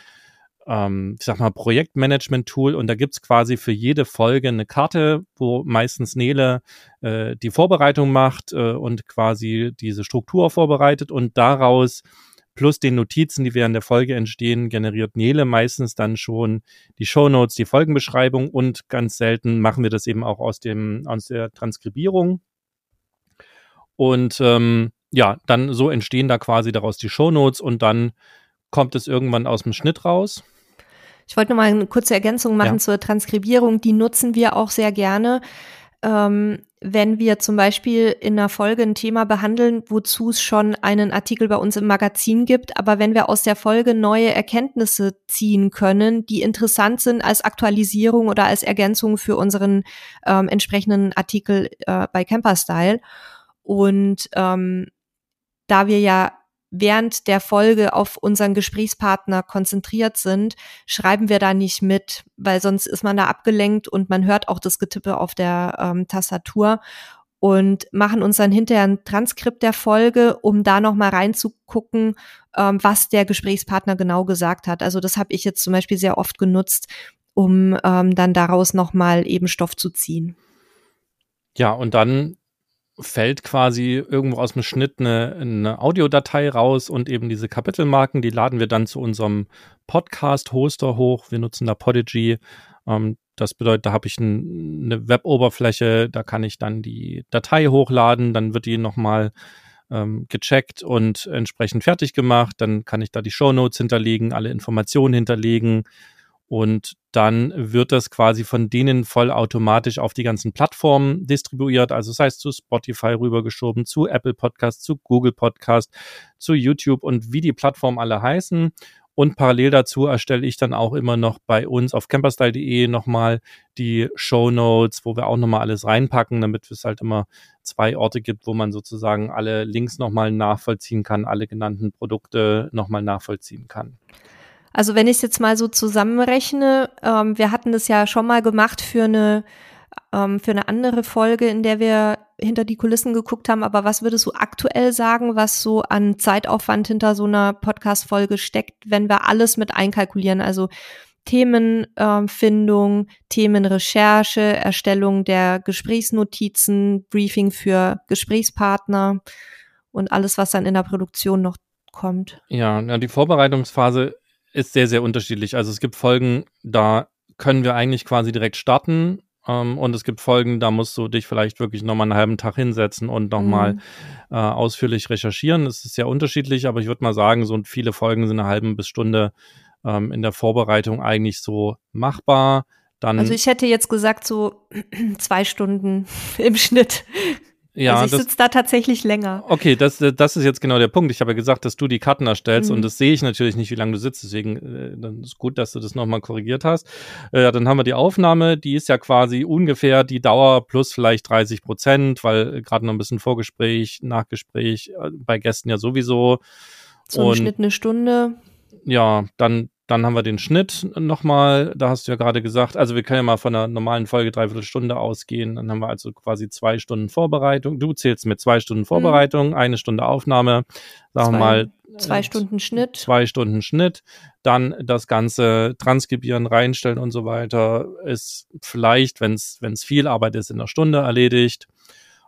ähm, ich sag mal, Projektmanagement-Tool und da gibt's quasi für jede Folge eine Karte, wo meistens Nele äh, die Vorbereitung macht äh, und quasi diese Struktur vorbereitet und daraus plus den Notizen, die während der Folge entstehen, generiert Nele meistens dann schon die Show Notes, die Folgenbeschreibung und ganz selten machen wir das eben auch aus dem aus der Transkribierung. Und ähm, ja, dann so entstehen da quasi daraus die Show Notes und dann kommt es irgendwann aus dem Schnitt raus. Ich wollte noch mal eine kurze Ergänzung machen ja. zur Transkribierung. Die nutzen wir auch sehr gerne. Ähm, wenn wir zum Beispiel in einer Folge ein Thema behandeln, wozu es schon einen Artikel bei uns im Magazin gibt, aber wenn wir aus der Folge neue Erkenntnisse ziehen können, die interessant sind als Aktualisierung oder als Ergänzung für unseren ähm, entsprechenden Artikel äh, bei Camperstyle. Und ähm, da wir ja während der Folge auf unseren Gesprächspartner konzentriert sind, schreiben wir da nicht mit, weil sonst ist man da abgelenkt und man hört auch das Getippe auf der ähm, Tastatur und machen uns dann hinterher ein Transkript der Folge, um da nochmal reinzugucken, ähm, was der Gesprächspartner genau gesagt hat. Also das habe ich jetzt zum Beispiel sehr oft genutzt, um ähm, dann daraus nochmal eben Stoff zu ziehen. Ja, und dann fällt quasi irgendwo aus dem Schnitt eine, eine Audiodatei raus und eben diese Kapitelmarken, die laden wir dann zu unserem Podcast-Hoster hoch. Wir nutzen da Podigy. Ähm, das bedeutet, da habe ich ein, eine Web-Oberfläche, da kann ich dann die Datei hochladen, dann wird die nochmal ähm, gecheckt und entsprechend fertig gemacht. Dann kann ich da die Show Notes hinterlegen, alle Informationen hinterlegen und dann wird das quasi von denen vollautomatisch auf die ganzen Plattformen distribuiert. Also das heißt zu Spotify rübergeschoben, zu Apple Podcast, zu Google Podcast, zu YouTube und wie die Plattformen alle heißen. Und parallel dazu erstelle ich dann auch immer noch bei uns auf camperstyle.de nochmal die Show Notes, wo wir auch nochmal alles reinpacken, damit es halt immer zwei Orte gibt, wo man sozusagen alle Links nochmal nachvollziehen kann, alle genannten Produkte nochmal nachvollziehen kann. Also wenn ich es jetzt mal so zusammenrechne, ähm, wir hatten das ja schon mal gemacht für eine ähm, für eine andere Folge, in der wir hinter die Kulissen geguckt haben. Aber was würdest du aktuell sagen, was so an Zeitaufwand hinter so einer Podcast-Folge steckt, wenn wir alles mit einkalkulieren? Also Themenfindung, äh, Themenrecherche, Erstellung der Gesprächsnotizen, Briefing für Gesprächspartner und alles, was dann in der Produktion noch kommt. Ja, ja die Vorbereitungsphase ist sehr, sehr unterschiedlich. Also es gibt Folgen, da können wir eigentlich quasi direkt starten ähm, und es gibt Folgen, da musst du dich vielleicht wirklich nochmal einen halben Tag hinsetzen und nochmal mhm. äh, ausführlich recherchieren. Es ist sehr unterschiedlich, aber ich würde mal sagen, so viele Folgen sind eine halbe bis Stunde ähm, in der Vorbereitung eigentlich so machbar. Dann, also ich hätte jetzt gesagt, so zwei Stunden im Schnitt. Ja, also ich sitze da tatsächlich länger. Okay, das, das ist jetzt genau der Punkt. Ich habe ja gesagt, dass du die Karten erstellst mhm. und das sehe ich natürlich nicht, wie lange du sitzt. Deswegen äh, dann ist gut, dass du das nochmal korrigiert hast. Äh, dann haben wir die Aufnahme, die ist ja quasi ungefähr die Dauer plus vielleicht 30 Prozent, weil gerade noch ein bisschen Vorgespräch, Nachgespräch, äh, bei Gästen ja sowieso. So im Schnitt eine Stunde. Ja, dann dann haben wir den Schnitt nochmal, da hast du ja gerade gesagt, also wir können ja mal von einer normalen Folge dreiviertel Stunde ausgehen. Dann haben wir also quasi zwei Stunden Vorbereitung. Du zählst mit zwei Stunden mhm. Vorbereitung, mhm. eine Stunde Aufnahme, sagen wir mal. Zwei Stunden Schnitt. Zwei Stunden Schnitt. Dann das Ganze transkribieren, reinstellen und so weiter ist vielleicht, wenn es viel Arbeit ist, in einer Stunde erledigt.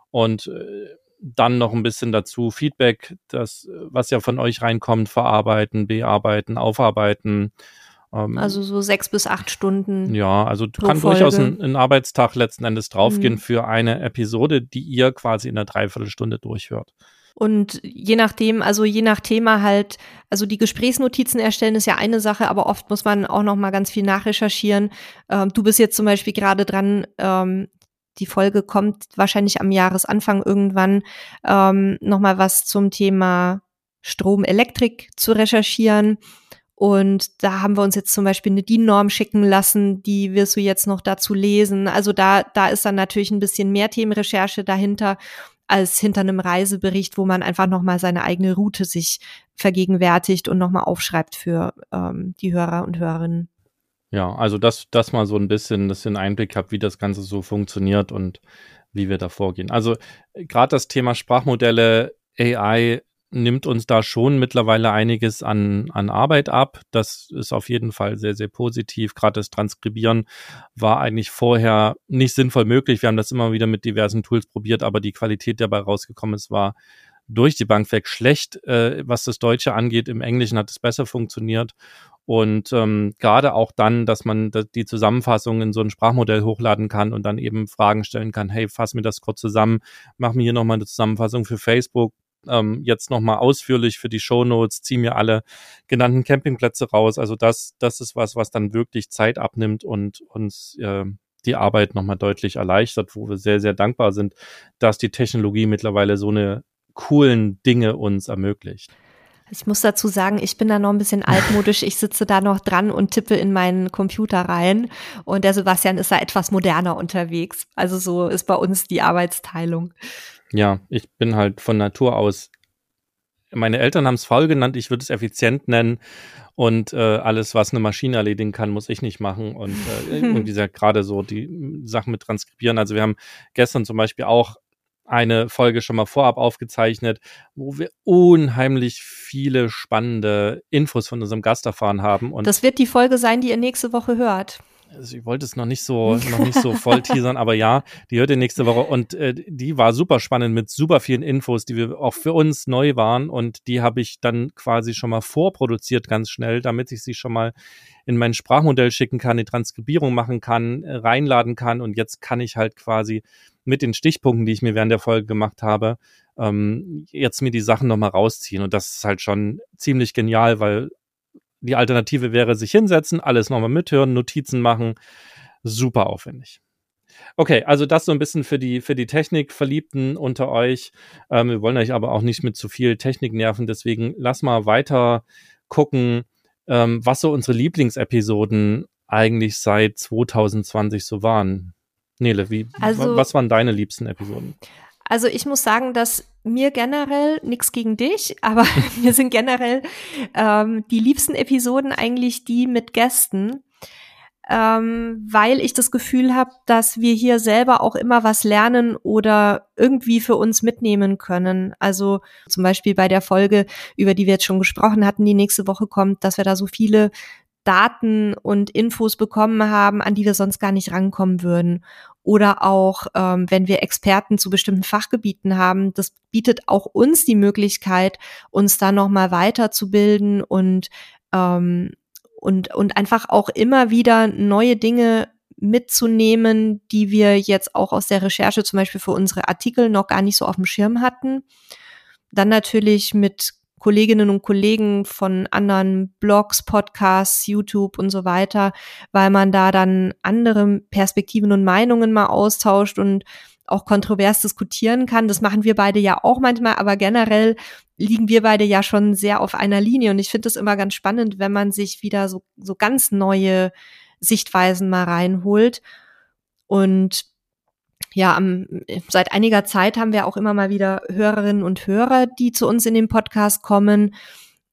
Und äh, dann noch ein bisschen dazu Feedback, das, was ja von euch reinkommt, verarbeiten, bearbeiten, aufarbeiten. Ähm, also so sechs bis acht Stunden. Ja, also kann Folge. durchaus ein, ein, Arbeitstag letzten Endes draufgehen mhm. für eine Episode, die ihr quasi in einer Dreiviertelstunde durchhört. Und je nachdem, also je nach Thema halt, also die Gesprächsnotizen erstellen ist ja eine Sache, aber oft muss man auch noch mal ganz viel nachrecherchieren. Ähm, du bist jetzt zum Beispiel gerade dran, ähm, die Folge kommt wahrscheinlich am Jahresanfang irgendwann, ähm, nochmal was zum Thema Strom, Elektrik zu recherchieren. Und da haben wir uns jetzt zum Beispiel eine DIN-Norm schicken lassen, die wirst du jetzt noch dazu lesen. Also da, da ist dann natürlich ein bisschen mehr Themenrecherche dahinter als hinter einem Reisebericht, wo man einfach nochmal seine eigene Route sich vergegenwärtigt und nochmal aufschreibt für ähm, die Hörer und Hörerinnen. Ja, also dass das mal so ein bisschen, dass einen Einblick habt, wie das Ganze so funktioniert und wie wir da vorgehen. Also gerade das Thema Sprachmodelle, AI nimmt uns da schon mittlerweile einiges an, an Arbeit ab. Das ist auf jeden Fall sehr, sehr positiv. Gerade das Transkribieren war eigentlich vorher nicht sinnvoll möglich. Wir haben das immer wieder mit diversen Tools probiert, aber die Qualität, die dabei rausgekommen ist, war durch die Bank weg schlecht. Äh, was das Deutsche angeht, im Englischen hat es besser funktioniert. Und ähm, gerade auch dann, dass man die Zusammenfassung in so ein Sprachmodell hochladen kann und dann eben Fragen stellen kann, hey, fass mir das kurz zusammen, mach mir hier nochmal eine Zusammenfassung für Facebook, ähm, jetzt nochmal ausführlich für die Shownotes, zieh mir alle genannten Campingplätze raus. Also das, das ist was, was dann wirklich Zeit abnimmt und uns äh, die Arbeit nochmal deutlich erleichtert, wo wir sehr, sehr dankbar sind, dass die Technologie mittlerweile so eine coolen Dinge uns ermöglicht. Ich muss dazu sagen, ich bin da noch ein bisschen altmodisch. Ich sitze da noch dran und tippe in meinen Computer rein. Und der Sebastian ist da etwas moderner unterwegs. Also so ist bei uns die Arbeitsteilung. Ja, ich bin halt von Natur aus. Meine Eltern haben es faul genannt, ich würde es effizient nennen. Und äh, alles, was eine Maschine erledigen kann, muss ich nicht machen. Und äh, irgendwie gerade so die Sachen mit transkribieren. Also wir haben gestern zum Beispiel auch eine Folge schon mal vorab aufgezeichnet, wo wir unheimlich viele spannende Infos von unserem Gast erfahren haben. Und das wird die Folge sein, die ihr nächste Woche hört. Also ich wollte es noch nicht so, noch nicht so voll teasern, aber ja, die hört ihr nächste Woche und äh, die war super spannend mit super vielen Infos, die wir auch für uns neu waren und die habe ich dann quasi schon mal vorproduziert ganz schnell, damit ich sie schon mal in mein Sprachmodell schicken kann, die Transkribierung machen kann, äh, reinladen kann und jetzt kann ich halt quasi mit den Stichpunkten, die ich mir während der Folge gemacht habe, ähm, jetzt mir die Sachen nochmal rausziehen und das ist halt schon ziemlich genial, weil die Alternative wäre sich hinsetzen, alles nochmal mithören, Notizen machen. Super aufwendig. Okay, also das so ein bisschen für die, für die Technikverliebten unter euch. Ähm, wir wollen euch aber auch nicht mit zu viel Technik nerven, deswegen lass mal weiter gucken, ähm, was so unsere Lieblingsepisoden eigentlich seit 2020 so waren. Nele, wie, also, was waren deine liebsten Episoden? Also ich muss sagen, dass mir generell, nichts gegen dich, aber mir sind generell ähm, die liebsten Episoden eigentlich die mit Gästen, ähm, weil ich das Gefühl habe, dass wir hier selber auch immer was lernen oder irgendwie für uns mitnehmen können. Also zum Beispiel bei der Folge, über die wir jetzt schon gesprochen hatten, die nächste Woche kommt, dass wir da so viele Daten und Infos bekommen haben, an die wir sonst gar nicht rankommen würden oder auch ähm, wenn wir Experten zu bestimmten Fachgebieten haben, das bietet auch uns die Möglichkeit, uns da noch mal weiterzubilden und ähm, und und einfach auch immer wieder neue Dinge mitzunehmen, die wir jetzt auch aus der Recherche zum Beispiel für unsere Artikel noch gar nicht so auf dem Schirm hatten. Dann natürlich mit Kolleginnen und Kollegen von anderen Blogs, Podcasts, YouTube und so weiter, weil man da dann andere Perspektiven und Meinungen mal austauscht und auch kontrovers diskutieren kann. Das machen wir beide ja auch manchmal, aber generell liegen wir beide ja schon sehr auf einer Linie und ich finde es immer ganz spannend, wenn man sich wieder so, so ganz neue Sichtweisen mal reinholt. Und ja, am, seit einiger Zeit haben wir auch immer mal wieder Hörerinnen und Hörer, die zu uns in den Podcast kommen,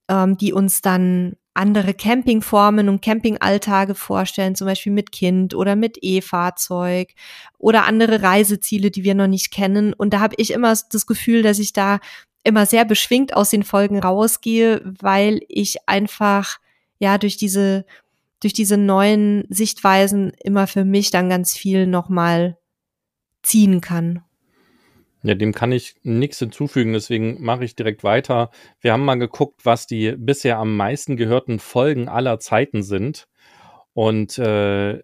ähm, die uns dann andere Campingformen und Campingalltage vorstellen, zum Beispiel mit Kind oder mit E-Fahrzeug oder andere Reiseziele, die wir noch nicht kennen. Und da habe ich immer das Gefühl, dass ich da immer sehr beschwingt aus den Folgen rausgehe, weil ich einfach ja durch diese durch diese neuen Sichtweisen immer für mich dann ganz viel nochmal ziehen kann. Ja, dem kann ich nichts hinzufügen, deswegen mache ich direkt weiter. Wir haben mal geguckt, was die bisher am meisten gehörten Folgen aller Zeiten sind. Und äh,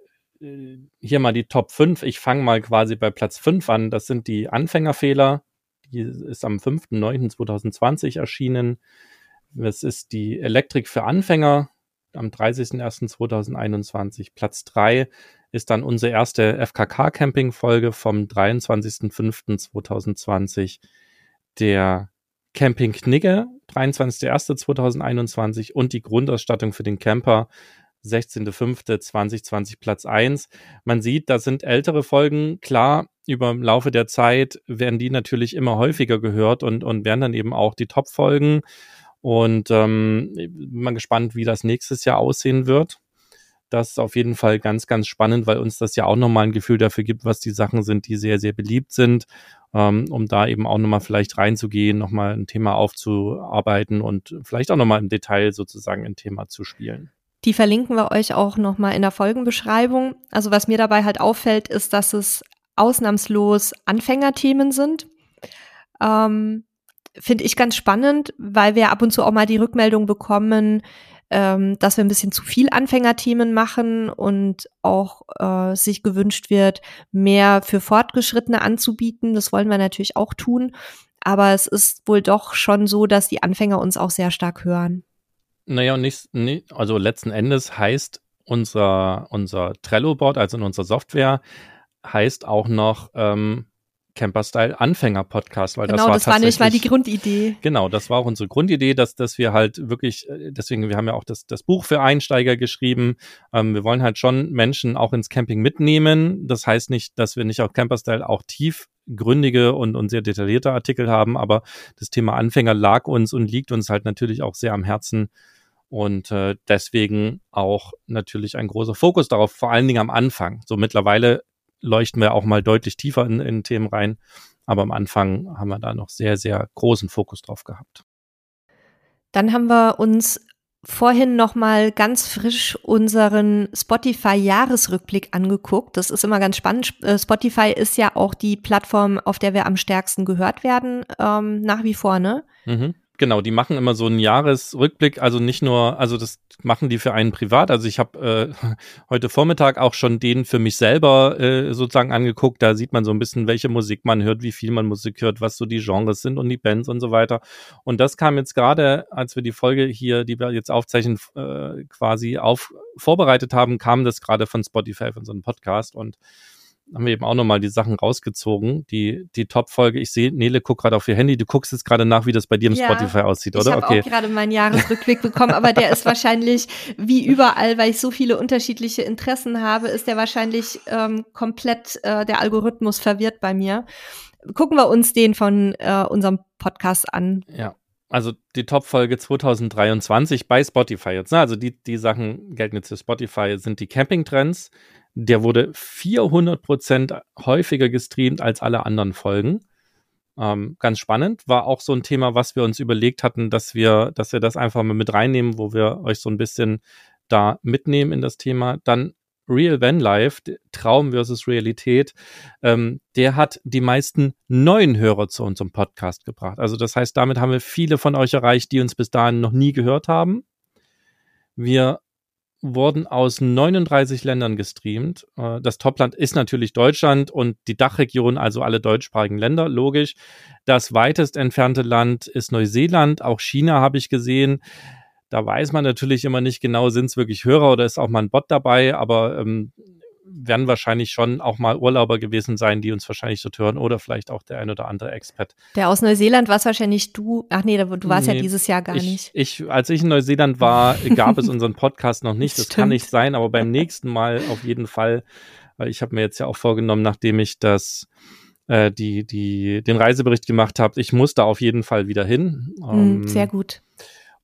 hier mal die Top 5. Ich fange mal quasi bei Platz 5 an. Das sind die Anfängerfehler. Die ist am 5.9.2020 erschienen. Das ist die Elektrik für Anfänger am 30.01.2021. Platz 3 ist dann unsere erste FKK-Camping-Folge vom 23.05.2020. Der Camping Knigge, 23.01.2021 und die Grundausstattung für den Camper, 16.05.2020 Platz 1. Man sieht, da sind ältere Folgen. Klar, über im Laufe der Zeit werden die natürlich immer häufiger gehört und, und werden dann eben auch die Top-Folgen. Und ähm, bin mal gespannt, wie das nächstes Jahr aussehen wird das ist auf jeden Fall ganz, ganz spannend, weil uns das ja auch nochmal ein Gefühl dafür gibt, was die Sachen sind, die sehr, sehr beliebt sind, ähm, um da eben auch nochmal vielleicht reinzugehen, nochmal ein Thema aufzuarbeiten und vielleicht auch nochmal im Detail sozusagen ein Thema zu spielen. Die verlinken wir euch auch nochmal in der Folgenbeschreibung. Also was mir dabei halt auffällt, ist, dass es ausnahmslos Anfängerthemen sind. Ähm, Finde ich ganz spannend, weil wir ab und zu auch mal die Rückmeldung bekommen, ähm, dass wir ein bisschen zu viel Anfängerthemen machen und auch äh, sich gewünscht wird, mehr für Fortgeschrittene anzubieten. Das wollen wir natürlich auch tun. Aber es ist wohl doch schon so, dass die Anfänger uns auch sehr stark hören. Naja, und nicht, nicht also letzten Endes heißt unser, unser Trello-Board, also in unserer Software, heißt auch noch ähm, Camper-Style Anfänger-Podcast, weil genau, das war das war nämlich mal die Grundidee. Genau, das war auch unsere Grundidee, dass, dass wir halt wirklich, äh, deswegen, wir haben ja auch das, das Buch für Einsteiger geschrieben. Ähm, wir wollen halt schon Menschen auch ins Camping mitnehmen. Das heißt nicht, dass wir nicht auf Camper-Style auch tiefgründige und, und sehr detaillierte Artikel haben, aber das Thema Anfänger lag uns und liegt uns halt natürlich auch sehr am Herzen. Und äh, deswegen auch natürlich ein großer Fokus darauf, vor allen Dingen am Anfang. So mittlerweile leuchten wir auch mal deutlich tiefer in, in Themen rein. Aber am Anfang haben wir da noch sehr, sehr großen Fokus drauf gehabt. Dann haben wir uns vorhin noch mal ganz frisch unseren Spotify-Jahresrückblick angeguckt. Das ist immer ganz spannend. Äh, Spotify ist ja auch die Plattform, auf der wir am stärksten gehört werden, ähm, nach wie vor, ne? Mhm. Genau, die machen immer so einen Jahresrückblick, also nicht nur, also das machen die für einen privat. Also ich habe äh, heute Vormittag auch schon den für mich selber äh, sozusagen angeguckt. Da sieht man so ein bisschen, welche Musik man hört, wie viel man Musik hört, was so die Genres sind und die Bands und so weiter. Und das kam jetzt gerade, als wir die Folge hier, die wir jetzt aufzeichnen, äh, quasi auf vorbereitet haben, kam das gerade von Spotify, von so einem Podcast und haben wir eben auch nochmal die Sachen rausgezogen. Die, die Top-Folge, ich sehe, Nele guckt gerade auf ihr Handy. Du guckst jetzt gerade nach, wie das bei dir im ja, Spotify aussieht, oder? Ich habe okay. auch gerade meinen Jahresrückblick bekommen, aber der ist wahrscheinlich wie überall, weil ich so viele unterschiedliche Interessen habe, ist der wahrscheinlich ähm, komplett äh, der Algorithmus verwirrt bei mir. Gucken wir uns den von äh, unserem Podcast an. Ja. Also die Top-Folge 2023 bei Spotify jetzt. Ne? Also die, die Sachen gelten jetzt für Spotify, sind die Camping-Trends, der wurde 400 Prozent häufiger gestreamt als alle anderen Folgen. Ähm, ganz spannend. War auch so ein Thema, was wir uns überlegt hatten, dass wir, dass wir das einfach mal mit reinnehmen, wo wir euch so ein bisschen da mitnehmen in das Thema. Dann Real Van Life, Traum versus Realität, ähm, der hat die meisten neuen Hörer zu unserem Podcast gebracht. Also das heißt, damit haben wir viele von euch erreicht, die uns bis dahin noch nie gehört haben. Wir wurden aus 39 Ländern gestreamt. Äh, das Topland ist natürlich Deutschland und die Dachregion, also alle deutschsprachigen Länder, logisch. Das weitest entfernte Land ist Neuseeland, auch China habe ich gesehen. Da weiß man natürlich immer nicht genau, sind es wirklich Hörer oder ist auch mal ein Bot dabei, aber ähm, werden wahrscheinlich schon auch mal Urlauber gewesen sein, die uns wahrscheinlich so hören oder vielleicht auch der ein oder andere Expert. Der aus Neuseeland war es wahrscheinlich du. Ach nee, du warst nee, ja dieses Jahr gar ich, nicht. Ich, als ich in Neuseeland war, gab es unseren Podcast noch nicht. Das, das kann nicht sein, aber beim nächsten Mal auf jeden Fall, weil ich habe mir jetzt ja auch vorgenommen, nachdem ich das äh, die, die, den Reisebericht gemacht habe, ich muss da auf jeden Fall wieder hin. Mm, ähm, sehr gut.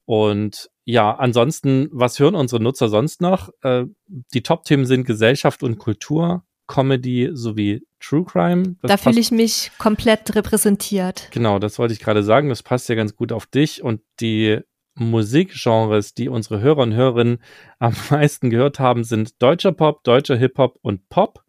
Und ja, ansonsten, was hören unsere Nutzer sonst noch? Äh, die Top-Themen sind Gesellschaft und Kultur, Comedy sowie True Crime. Das da fühle ich mich komplett repräsentiert. Genau, das wollte ich gerade sagen. Das passt ja ganz gut auf dich und die Musikgenres, die unsere Hörer und Hörerinnen am meisten gehört haben, sind deutscher Pop, deutscher Hip-Hop und Pop.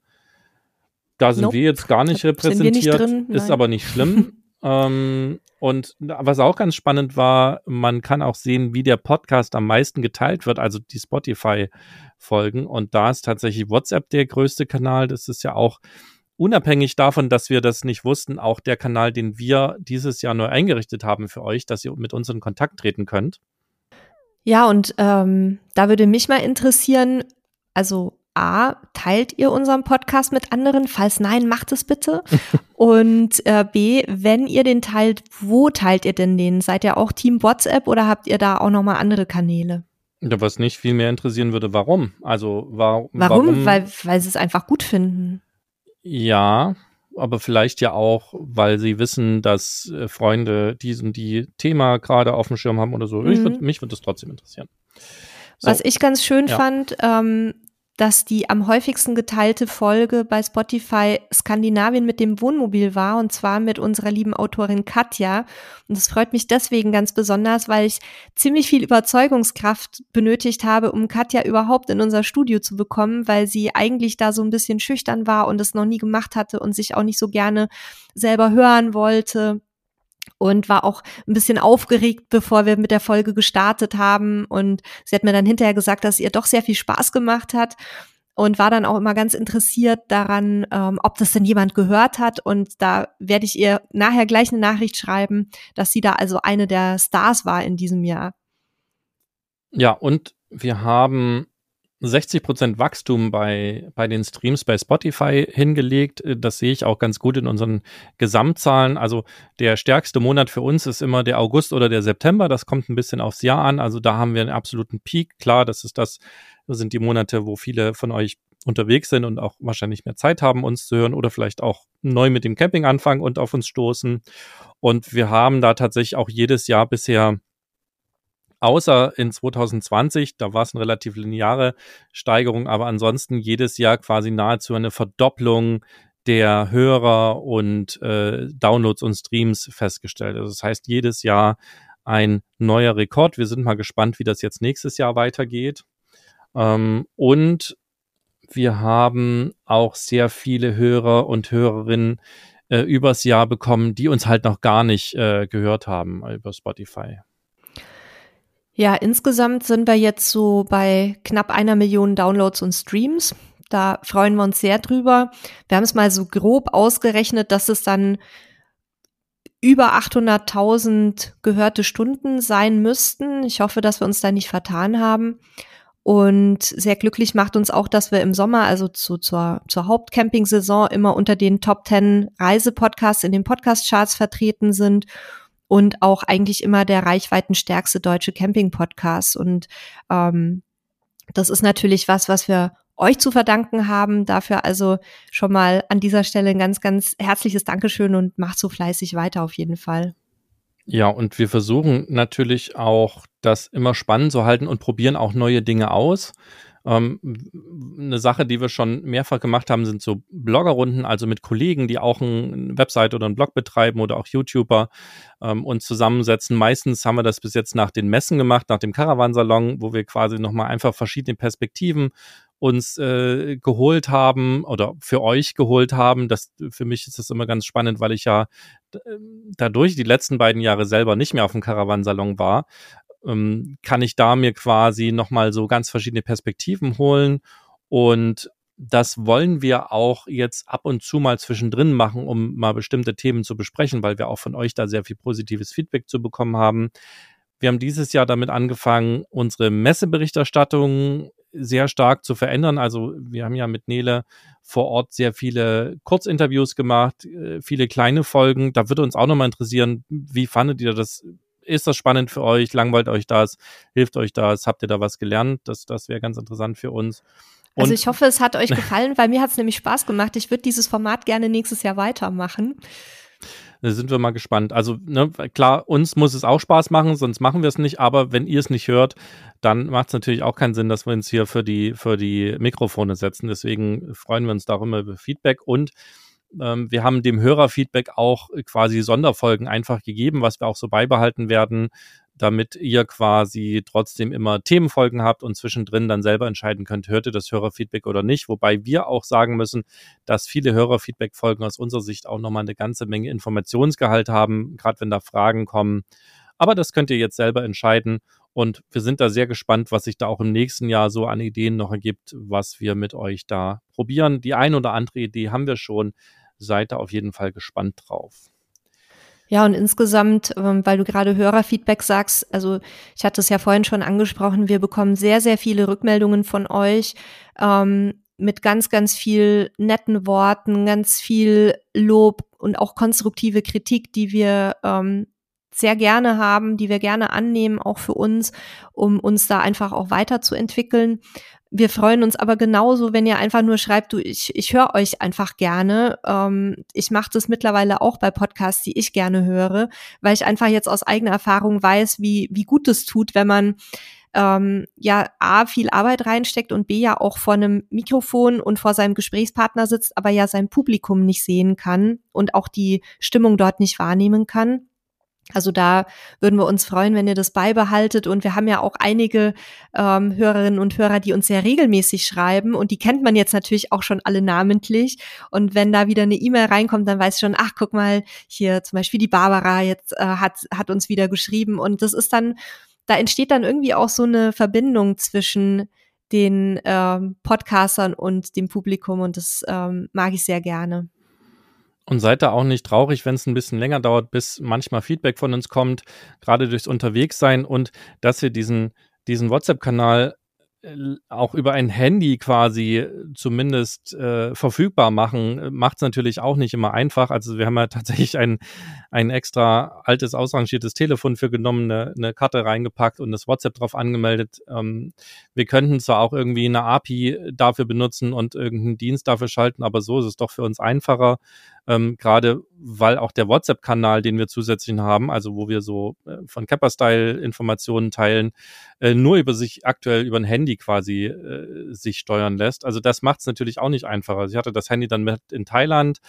Da sind nope. wir jetzt gar nicht repräsentiert, nicht drin, ist aber nicht schlimm. ähm, und was auch ganz spannend war, man kann auch sehen, wie der Podcast am meisten geteilt wird, also die Spotify-Folgen. Und da ist tatsächlich WhatsApp der größte Kanal. Das ist ja auch unabhängig davon, dass wir das nicht wussten, auch der Kanal, den wir dieses Jahr neu eingerichtet haben für euch, dass ihr mit uns in Kontakt treten könnt. Ja, und ähm, da würde mich mal interessieren, also A, teilt ihr unseren Podcast mit anderen? Falls nein, macht es bitte. Und äh, B, wenn ihr den teilt, wo teilt ihr denn den? Seid ihr auch Team WhatsApp oder habt ihr da auch nochmal andere Kanäle? Ja, was nicht viel mehr interessieren würde, warum? Also war, warum? Warum? Weil, weil sie es einfach gut finden. Ja, aber vielleicht ja auch, weil sie wissen, dass äh, Freunde diesen die Thema gerade auf dem Schirm haben oder so. Mhm. Ich würd, mich würde das trotzdem interessieren. So. Was ich ganz schön ja. fand, ähm, dass die am häufigsten geteilte Folge bei Spotify Skandinavien mit dem Wohnmobil war und zwar mit unserer lieben Autorin Katja. Und das freut mich deswegen ganz besonders, weil ich ziemlich viel Überzeugungskraft benötigt habe, um Katja überhaupt in unser Studio zu bekommen, weil sie eigentlich da so ein bisschen schüchtern war und es noch nie gemacht hatte und sich auch nicht so gerne selber hören wollte und war auch ein bisschen aufgeregt, bevor wir mit der Folge gestartet haben. Und sie hat mir dann hinterher gesagt, dass ihr doch sehr viel Spaß gemacht hat und war dann auch immer ganz interessiert daran, ähm, ob das denn jemand gehört hat. Und da werde ich ihr nachher gleich eine Nachricht schreiben, dass sie da also eine der Stars war in diesem Jahr. Ja, und wir haben 60 Prozent Wachstum bei, bei den Streams bei Spotify hingelegt. Das sehe ich auch ganz gut in unseren Gesamtzahlen. Also der stärkste Monat für uns ist immer der August oder der September. Das kommt ein bisschen aufs Jahr an. Also da haben wir einen absoluten Peak. Klar, das ist das, das sind die Monate, wo viele von euch unterwegs sind und auch wahrscheinlich mehr Zeit haben, uns zu hören oder vielleicht auch neu mit dem Camping anfangen und auf uns stoßen. Und wir haben da tatsächlich auch jedes Jahr bisher außer in 2020, da war es eine relativ lineare Steigerung, aber ansonsten jedes Jahr quasi nahezu eine Verdopplung der Hörer und äh, Downloads und Streams festgestellt. Also das heißt, jedes Jahr ein neuer Rekord. Wir sind mal gespannt, wie das jetzt nächstes Jahr weitergeht. Ähm, und wir haben auch sehr viele Hörer und Hörerinnen äh, übers Jahr bekommen, die uns halt noch gar nicht äh, gehört haben über Spotify. Ja, insgesamt sind wir jetzt so bei knapp einer Million Downloads und Streams. Da freuen wir uns sehr drüber. Wir haben es mal so grob ausgerechnet, dass es dann über 800.000 gehörte Stunden sein müssten. Ich hoffe, dass wir uns da nicht vertan haben. Und sehr glücklich macht uns auch, dass wir im Sommer, also zu, zur, zur Hauptcamping-Saison, immer unter den Top 10 Reisepodcasts in den Podcast-Charts vertreten sind und auch eigentlich immer der reichweitenstärkste deutsche Camping-Podcast. Und ähm, das ist natürlich was, was wir euch zu verdanken haben. Dafür also schon mal an dieser Stelle ein ganz, ganz herzliches Dankeschön und macht so fleißig weiter auf jeden Fall. Ja, und wir versuchen natürlich auch, das immer spannend zu halten und probieren auch neue Dinge aus. Ähm, eine Sache, die wir schon mehrfach gemacht haben, sind so Bloggerrunden, also mit Kollegen, die auch eine Website oder einen Blog betreiben oder auch YouTuber ähm, und zusammensetzen. Meistens haben wir das bis jetzt nach den Messen gemacht, nach dem Caravansalon, wo wir quasi nochmal einfach verschiedene Perspektiven uns äh, geholt haben oder für euch geholt haben. Das für mich ist das immer ganz spannend, weil ich ja ähm, dadurch die letzten beiden Jahre selber nicht mehr auf dem Caravansalon war, ähm, kann ich da mir quasi nochmal so ganz verschiedene Perspektiven holen und das wollen wir auch jetzt ab und zu mal zwischendrin machen, um mal bestimmte Themen zu besprechen, weil wir auch von euch da sehr viel positives Feedback zu bekommen haben. Wir haben dieses Jahr damit angefangen, unsere Messeberichterstattung sehr stark zu verändern. Also wir haben ja mit Nele vor Ort sehr viele Kurzinterviews gemacht, äh, viele kleine Folgen. Da würde uns auch nochmal interessieren, wie fandet ihr das? Ist das spannend für euch? Langweilt euch das? Hilft euch das? Habt ihr da was gelernt? Das, das wäre ganz interessant für uns. Und also ich hoffe, es hat euch gefallen, weil mir hat es nämlich Spaß gemacht. Ich würde dieses Format gerne nächstes Jahr weitermachen. Da sind wir mal gespannt. Also, ne, klar, uns muss es auch Spaß machen, sonst machen wir es nicht. Aber wenn ihr es nicht hört, dann macht es natürlich auch keinen Sinn, dass wir uns hier für die, für die Mikrofone setzen. Deswegen freuen wir uns darüber über Feedback und wir haben dem Hörerfeedback auch quasi Sonderfolgen einfach gegeben, was wir auch so beibehalten werden damit ihr quasi trotzdem immer Themenfolgen habt und zwischendrin dann selber entscheiden könnt, hört ihr das Hörerfeedback oder nicht. Wobei wir auch sagen müssen, dass viele Hörerfeedback-Folgen aus unserer Sicht auch nochmal eine ganze Menge Informationsgehalt haben, gerade wenn da Fragen kommen. Aber das könnt ihr jetzt selber entscheiden. Und wir sind da sehr gespannt, was sich da auch im nächsten Jahr so an Ideen noch ergibt, was wir mit euch da probieren. Die ein oder andere Idee haben wir schon. Seid da auf jeden Fall gespannt drauf. Ja, und insgesamt, ähm, weil du gerade Hörerfeedback sagst, also ich hatte es ja vorhin schon angesprochen, wir bekommen sehr, sehr viele Rückmeldungen von euch ähm, mit ganz, ganz viel netten Worten, ganz viel Lob und auch konstruktive Kritik, die wir ähm, sehr gerne haben, die wir gerne annehmen, auch für uns, um uns da einfach auch weiterzuentwickeln. Wir freuen uns aber genauso, wenn ihr einfach nur schreibt, du, ich, ich höre euch einfach gerne. Ähm, ich mache das mittlerweile auch bei Podcasts, die ich gerne höre, weil ich einfach jetzt aus eigener Erfahrung weiß, wie, wie gut es tut, wenn man ähm, ja A, viel Arbeit reinsteckt und B, ja auch vor einem Mikrofon und vor seinem Gesprächspartner sitzt, aber ja sein Publikum nicht sehen kann und auch die Stimmung dort nicht wahrnehmen kann. Also da würden wir uns freuen, wenn ihr das beibehaltet. Und wir haben ja auch einige ähm, Hörerinnen und Hörer, die uns sehr regelmäßig schreiben. Und die kennt man jetzt natürlich auch schon alle namentlich. Und wenn da wieder eine E-Mail reinkommt, dann weiß ich schon, ach, guck mal, hier zum Beispiel die Barbara jetzt äh, hat, hat uns wieder geschrieben. Und das ist dann, da entsteht dann irgendwie auch so eine Verbindung zwischen den ähm, Podcastern und dem Publikum. Und das ähm, mag ich sehr gerne. Und seid da auch nicht traurig, wenn es ein bisschen länger dauert, bis manchmal Feedback von uns kommt, gerade durchs Unterwegssein und dass wir diesen, diesen WhatsApp-Kanal äh, auch über ein Handy quasi zumindest äh, verfügbar machen, macht es natürlich auch nicht immer einfach. Also wir haben ja tatsächlich ein, ein extra altes, ausrangiertes Telefon für genommen, eine, eine Karte reingepackt und das WhatsApp drauf angemeldet. Ähm, wir könnten zwar auch irgendwie eine API dafür benutzen und irgendeinen Dienst dafür schalten, aber so ist es doch für uns einfacher, ähm, gerade weil auch der WhatsApp-Kanal, den wir zusätzlich haben, also wo wir so äh, von Kappa-Style Informationen teilen, äh, nur über sich aktuell über ein Handy quasi äh, sich steuern lässt. Also das macht es natürlich auch nicht einfacher. Ich hatte das Handy dann mit in Thailand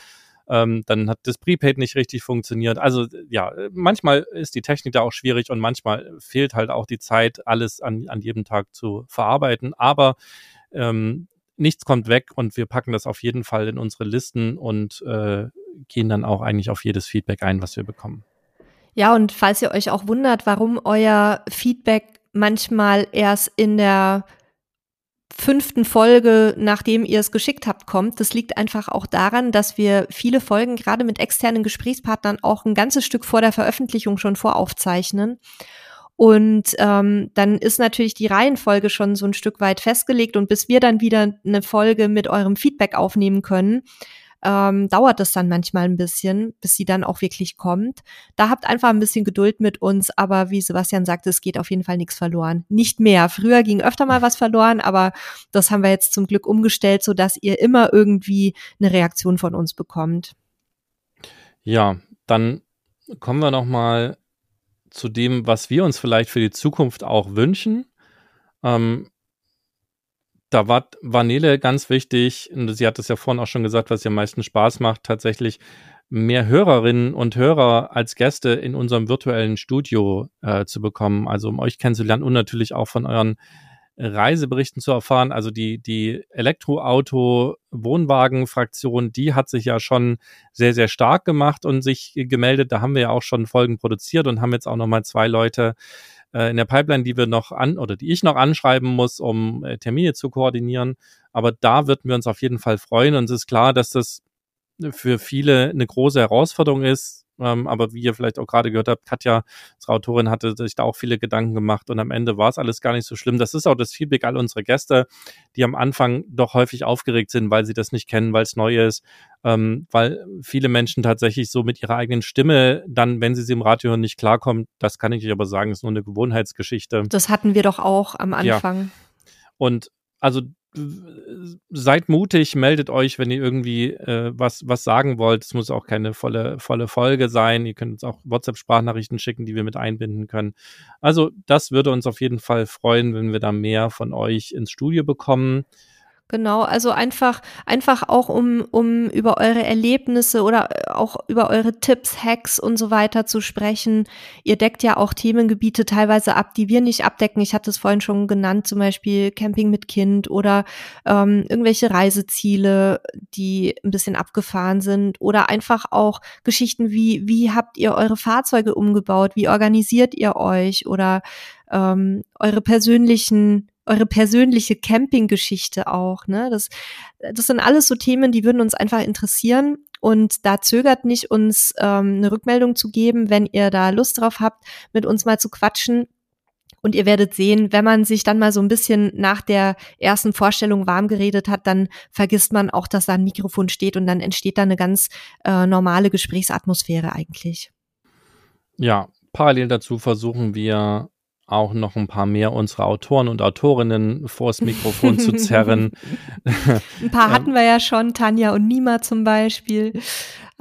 ähm, dann hat das Prepaid nicht richtig funktioniert. Also ja, manchmal ist die Technik da auch schwierig und manchmal fehlt halt auch die Zeit, alles an, an jedem Tag zu verarbeiten. Aber ähm, nichts kommt weg und wir packen das auf jeden Fall in unsere Listen und äh, gehen dann auch eigentlich auf jedes Feedback ein, was wir bekommen. Ja, und falls ihr euch auch wundert, warum euer Feedback manchmal erst in der fünften Folge, nachdem ihr es geschickt habt, kommt. Das liegt einfach auch daran, dass wir viele Folgen gerade mit externen Gesprächspartnern auch ein ganzes Stück vor der Veröffentlichung schon voraufzeichnen. Und ähm, dann ist natürlich die Reihenfolge schon so ein Stück weit festgelegt. Und bis wir dann wieder eine Folge mit eurem Feedback aufnehmen können, ähm, dauert es dann manchmal ein bisschen, bis sie dann auch wirklich kommt. Da habt einfach ein bisschen Geduld mit uns, aber wie Sebastian sagte, es geht auf jeden Fall nichts verloren. Nicht mehr. Früher ging öfter mal was verloren, aber das haben wir jetzt zum Glück umgestellt, so dass ihr immer irgendwie eine Reaktion von uns bekommt. Ja, dann kommen wir noch mal zu dem, was wir uns vielleicht für die Zukunft auch wünschen. Ähm, da war, Nele ganz wichtig, und sie hat es ja vorhin auch schon gesagt, was ihr am meisten Spaß macht, tatsächlich mehr Hörerinnen und Hörer als Gäste in unserem virtuellen Studio äh, zu bekommen, also um euch kennenzulernen und natürlich auch von euren Reiseberichten zu erfahren. Also die, die Elektroauto-Wohnwagen-Fraktion, die hat sich ja schon sehr, sehr stark gemacht und sich gemeldet. Da haben wir ja auch schon Folgen produziert und haben jetzt auch nochmal zwei Leute äh, in der Pipeline, die wir noch an oder die ich noch anschreiben muss, um äh, Termine zu koordinieren. Aber da würden wir uns auf jeden Fall freuen. Und es ist klar, dass das für viele eine große Herausforderung ist, ähm, aber wie ihr vielleicht auch gerade gehört habt, Katja, unsere Autorin, hatte sich da auch viele Gedanken gemacht und am Ende war es alles gar nicht so schlimm. Das ist auch das Feedback all unserer Gäste, die am Anfang doch häufig aufgeregt sind, weil sie das nicht kennen, weil es neu ist, ähm, weil viele Menschen tatsächlich so mit ihrer eigenen Stimme dann, wenn sie sie im Radio hören, nicht klarkommen. Das kann ich euch aber sagen, ist nur eine Gewohnheitsgeschichte. Das hatten wir doch auch am Anfang. Ja. Und also seid mutig, meldet euch, wenn ihr irgendwie äh, was, was sagen wollt. Es muss auch keine volle, volle Folge sein. Ihr könnt uns auch WhatsApp-Sprachnachrichten schicken, die wir mit einbinden können. Also das würde uns auf jeden Fall freuen, wenn wir da mehr von euch ins Studio bekommen. Genau, also einfach, einfach auch um, um über eure Erlebnisse oder äh, auch über eure Tipps, Hacks und so weiter zu sprechen. Ihr deckt ja auch Themengebiete teilweise ab, die wir nicht abdecken. Ich hatte es vorhin schon genannt, zum Beispiel Camping mit Kind oder ähm, irgendwelche Reiseziele, die ein bisschen abgefahren sind oder einfach auch Geschichten wie, wie habt ihr eure Fahrzeuge umgebaut? Wie organisiert ihr euch? Oder ähm, eure persönlichen eure persönliche Campinggeschichte auch, ne? Das, das sind alles so Themen, die würden uns einfach interessieren. Und da zögert nicht, uns ähm, eine Rückmeldung zu geben, wenn ihr da Lust drauf habt, mit uns mal zu quatschen. Und ihr werdet sehen, wenn man sich dann mal so ein bisschen nach der ersten Vorstellung warm geredet hat, dann vergisst man auch, dass da ein Mikrofon steht und dann entsteht da eine ganz äh, normale Gesprächsatmosphäre eigentlich. Ja, parallel dazu versuchen wir auch noch ein paar mehr unserer Autoren und Autorinnen vors Mikrofon zu zerren. ein paar hatten wir ja schon, Tanja und Nima zum Beispiel.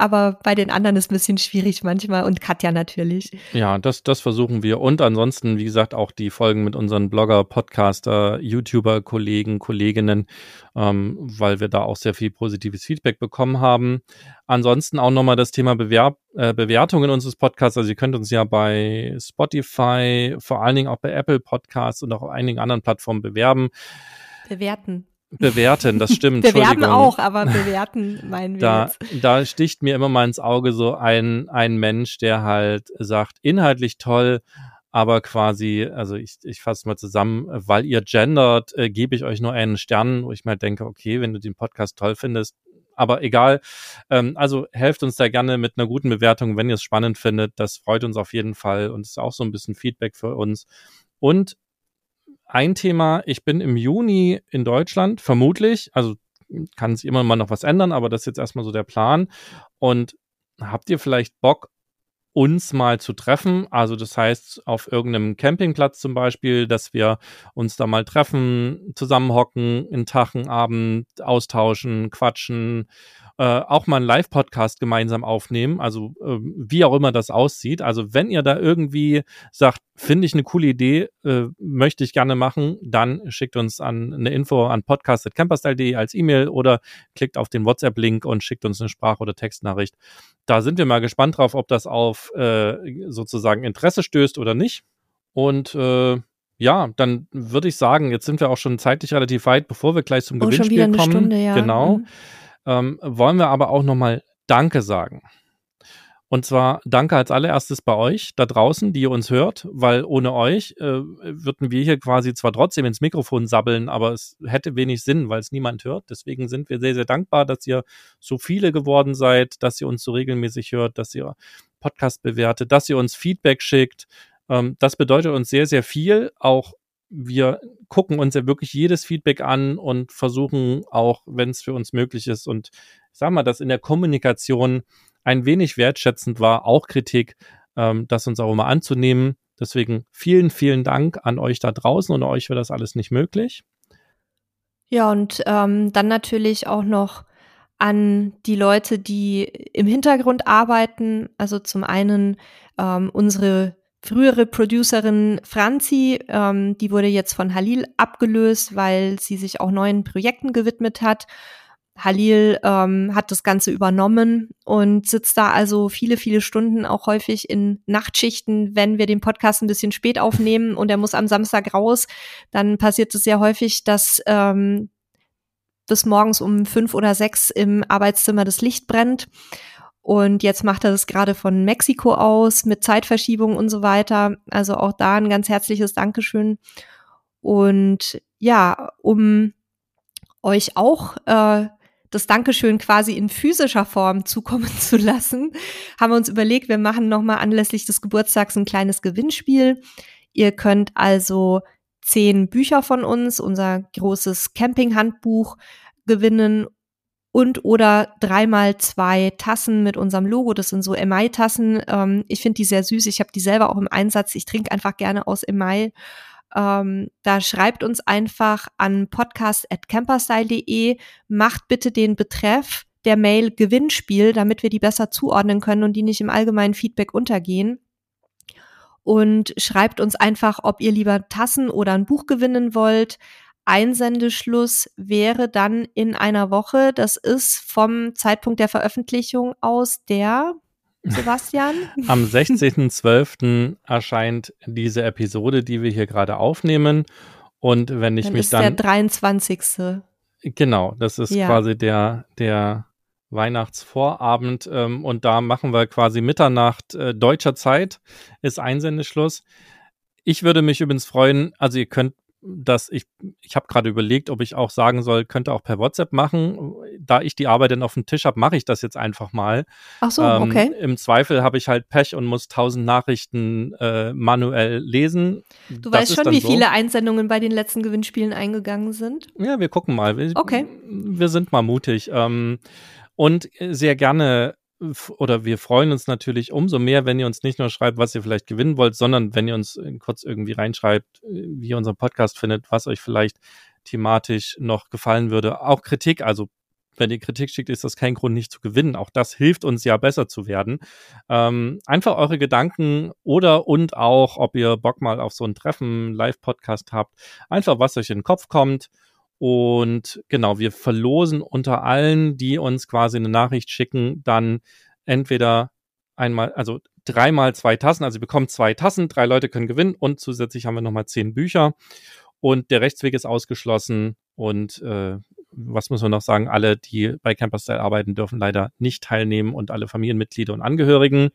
Aber bei den anderen ist ein bisschen schwierig manchmal und Katja natürlich. Ja, das, das versuchen wir. Und ansonsten, wie gesagt, auch die Folgen mit unseren Blogger, Podcaster, YouTuber, Kollegen, Kolleginnen, ähm, weil wir da auch sehr viel positives Feedback bekommen haben. Ansonsten auch nochmal das Thema Bewerb, äh, Bewertungen unseres Podcasts. Also ihr könnt uns ja bei Spotify, vor allen Dingen auch bei Apple Podcasts und auch auf einigen anderen Plattformen bewerben. Bewerten. Bewerten, das stimmt. Bewerben auch, aber bewerten meinen wir da, jetzt. Da sticht mir immer mal ins Auge so ein, ein Mensch, der halt sagt, inhaltlich toll, aber quasi, also ich, ich fasse mal zusammen, weil ihr gendert, äh, gebe ich euch nur einen Stern, wo ich mal denke, okay, wenn du den Podcast toll findest, aber egal. Ähm, also helft uns da gerne mit einer guten Bewertung, wenn ihr es spannend findet. Das freut uns auf jeden Fall und ist auch so ein bisschen Feedback für uns. Und ein Thema, ich bin im Juni in Deutschland, vermutlich, also kann sich immer mal noch was ändern, aber das ist jetzt erstmal so der Plan. Und habt ihr vielleicht Bock, uns mal zu treffen. Also das heißt, auf irgendeinem Campingplatz zum Beispiel, dass wir uns da mal treffen, zusammenhocken, in Tachenabend austauschen, quatschen äh, auch mal einen Live-Podcast gemeinsam aufnehmen, also äh, wie auch immer das aussieht. Also wenn ihr da irgendwie sagt, finde ich eine coole Idee, äh, möchte ich gerne machen, dann schickt uns an eine Info an podcast.camperstyle.de als E-Mail oder klickt auf den WhatsApp-Link und schickt uns eine Sprach- oder Textnachricht. Da sind wir mal gespannt drauf, ob das auf äh, sozusagen Interesse stößt oder nicht. Und äh, ja, dann würde ich sagen, jetzt sind wir auch schon zeitlich relativ weit, bevor wir gleich zum oh, Gewinnspiel schon wieder kommen. Stunde, ja. Genau. Mhm ähm, wollen wir aber auch nochmal Danke sagen. Und zwar danke als allererstes bei euch da draußen, die ihr uns hört, weil ohne euch äh, würden wir hier quasi zwar trotzdem ins Mikrofon sabbeln, aber es hätte wenig Sinn, weil es niemand hört. Deswegen sind wir sehr, sehr dankbar, dass ihr so viele geworden seid, dass ihr uns so regelmäßig hört, dass ihr Podcast bewertet, dass ihr uns Feedback schickt. Ähm, das bedeutet uns sehr, sehr viel, auch wir gucken uns ja wirklich jedes Feedback an und versuchen auch, wenn es für uns möglich ist und ich sag mal, dass in der Kommunikation ein wenig wertschätzend war, auch Kritik, ähm, das uns auch immer anzunehmen. Deswegen vielen, vielen Dank an euch da draußen und euch wäre das alles nicht möglich. Ja, und ähm, dann natürlich auch noch an die Leute, die im Hintergrund arbeiten. Also zum einen ähm, unsere frühere Producerin Franzi, ähm, die wurde jetzt von Halil abgelöst, weil sie sich auch neuen Projekten gewidmet hat. Halil ähm, hat das Ganze übernommen und sitzt da also viele, viele Stunden, auch häufig in Nachtschichten, wenn wir den Podcast ein bisschen spät aufnehmen und er muss am Samstag raus, dann passiert es sehr häufig, dass ähm, bis morgens um fünf oder sechs im Arbeitszimmer das Licht brennt. Und jetzt macht er das gerade von Mexiko aus mit Zeitverschiebung und so weiter. Also auch da ein ganz herzliches Dankeschön. Und ja, um euch auch äh, das Dankeschön quasi in physischer Form zukommen zu lassen, haben wir uns überlegt, wir machen nochmal anlässlich des Geburtstags ein kleines Gewinnspiel. Ihr könnt also zehn Bücher von uns, unser großes Camping-Handbuch gewinnen und oder dreimal zwei Tassen mit unserem Logo. Das sind so Emai-Tassen. Ähm, ich finde die sehr süß. Ich habe die selber auch im Einsatz. Ich trinke einfach gerne aus Emai. Ähm, da schreibt uns einfach an podcast.camperstyle.de, macht bitte den Betreff der Mail Gewinnspiel, damit wir die besser zuordnen können und die nicht im allgemeinen Feedback untergehen. Und schreibt uns einfach, ob ihr lieber Tassen oder ein Buch gewinnen wollt. Einsendeschluss wäre dann in einer Woche. Das ist vom Zeitpunkt der Veröffentlichung aus der Sebastian? Am 16.12. erscheint diese Episode, die wir hier gerade aufnehmen. Und wenn ich dann mich ist dann. Der 23. Genau, das ist ja. quasi der, der Weihnachtsvorabend. Ähm, und da machen wir quasi Mitternacht äh, deutscher Zeit, ist Einsendeschluss. Ich würde mich übrigens freuen, also ihr könnt dass ich, ich habe gerade überlegt, ob ich auch sagen soll, könnte auch per WhatsApp machen. Da ich die Arbeit dann auf dem Tisch habe, mache ich das jetzt einfach mal. Ach so, ähm, okay. Im Zweifel habe ich halt Pech und muss tausend Nachrichten äh, manuell lesen. Du das weißt schon, wie so. viele Einsendungen bei den letzten Gewinnspielen eingegangen sind? Ja, wir gucken mal. Wir, okay. Wir sind mal mutig. Ähm, und sehr gerne oder wir freuen uns natürlich umso mehr, wenn ihr uns nicht nur schreibt, was ihr vielleicht gewinnen wollt, sondern wenn ihr uns äh, kurz irgendwie reinschreibt, äh, wie ihr unseren Podcast findet, was euch vielleicht thematisch noch gefallen würde. Auch Kritik, also wenn ihr Kritik schickt, ist das kein Grund, nicht zu gewinnen. Auch das hilft uns ja besser zu werden. Ähm, einfach eure Gedanken oder und auch, ob ihr Bock mal auf so ein Treffen, Live-Podcast habt. Einfach, was euch in den Kopf kommt. Und genau, wir verlosen unter allen, die uns quasi eine Nachricht schicken, dann entweder einmal, also dreimal zwei Tassen, also ihr bekommt zwei Tassen, drei Leute können gewinnen und zusätzlich haben wir nochmal zehn Bücher. Und der Rechtsweg ist ausgeschlossen. Und äh, was muss man noch sagen? Alle, die bei Camperstyle arbeiten, dürfen leider nicht teilnehmen und alle Familienmitglieder und Angehörigen.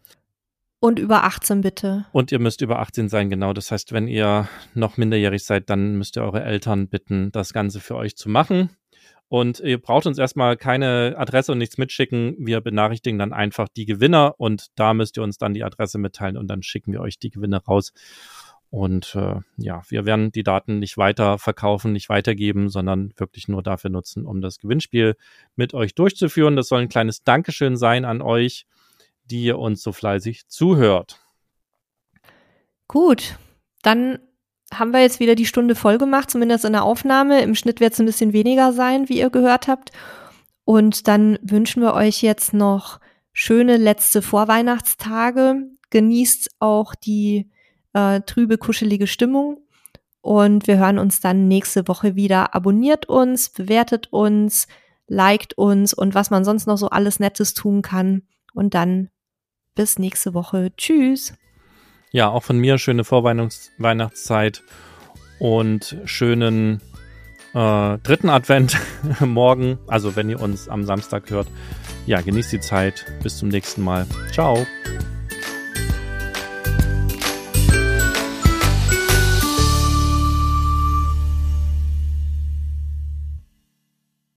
Und über 18 bitte. Und ihr müsst über 18 sein, genau. Das heißt, wenn ihr noch minderjährig seid, dann müsst ihr eure Eltern bitten, das Ganze für euch zu machen. Und ihr braucht uns erstmal keine Adresse und nichts mitschicken. Wir benachrichtigen dann einfach die Gewinner und da müsst ihr uns dann die Adresse mitteilen und dann schicken wir euch die Gewinne raus. Und äh, ja, wir werden die Daten nicht weiter verkaufen, nicht weitergeben, sondern wirklich nur dafür nutzen, um das Gewinnspiel mit euch durchzuführen. Das soll ein kleines Dankeschön sein an euch die ihr uns so fleißig zuhört. Gut, dann haben wir jetzt wieder die Stunde voll gemacht, zumindest in der Aufnahme. Im Schnitt wird es ein bisschen weniger sein, wie ihr gehört habt. Und dann wünschen wir euch jetzt noch schöne letzte Vorweihnachtstage. Genießt auch die äh, trübe, kuschelige Stimmung. Und wir hören uns dann nächste Woche wieder. Abonniert uns, bewertet uns, liked uns und was man sonst noch so alles Nettes tun kann. Und dann bis nächste Woche. Tschüss. Ja, auch von mir schöne Vorweihnachtszeit und schönen äh, dritten Advent morgen. Also wenn ihr uns am Samstag hört. Ja, genießt die Zeit. Bis zum nächsten Mal. Ciao.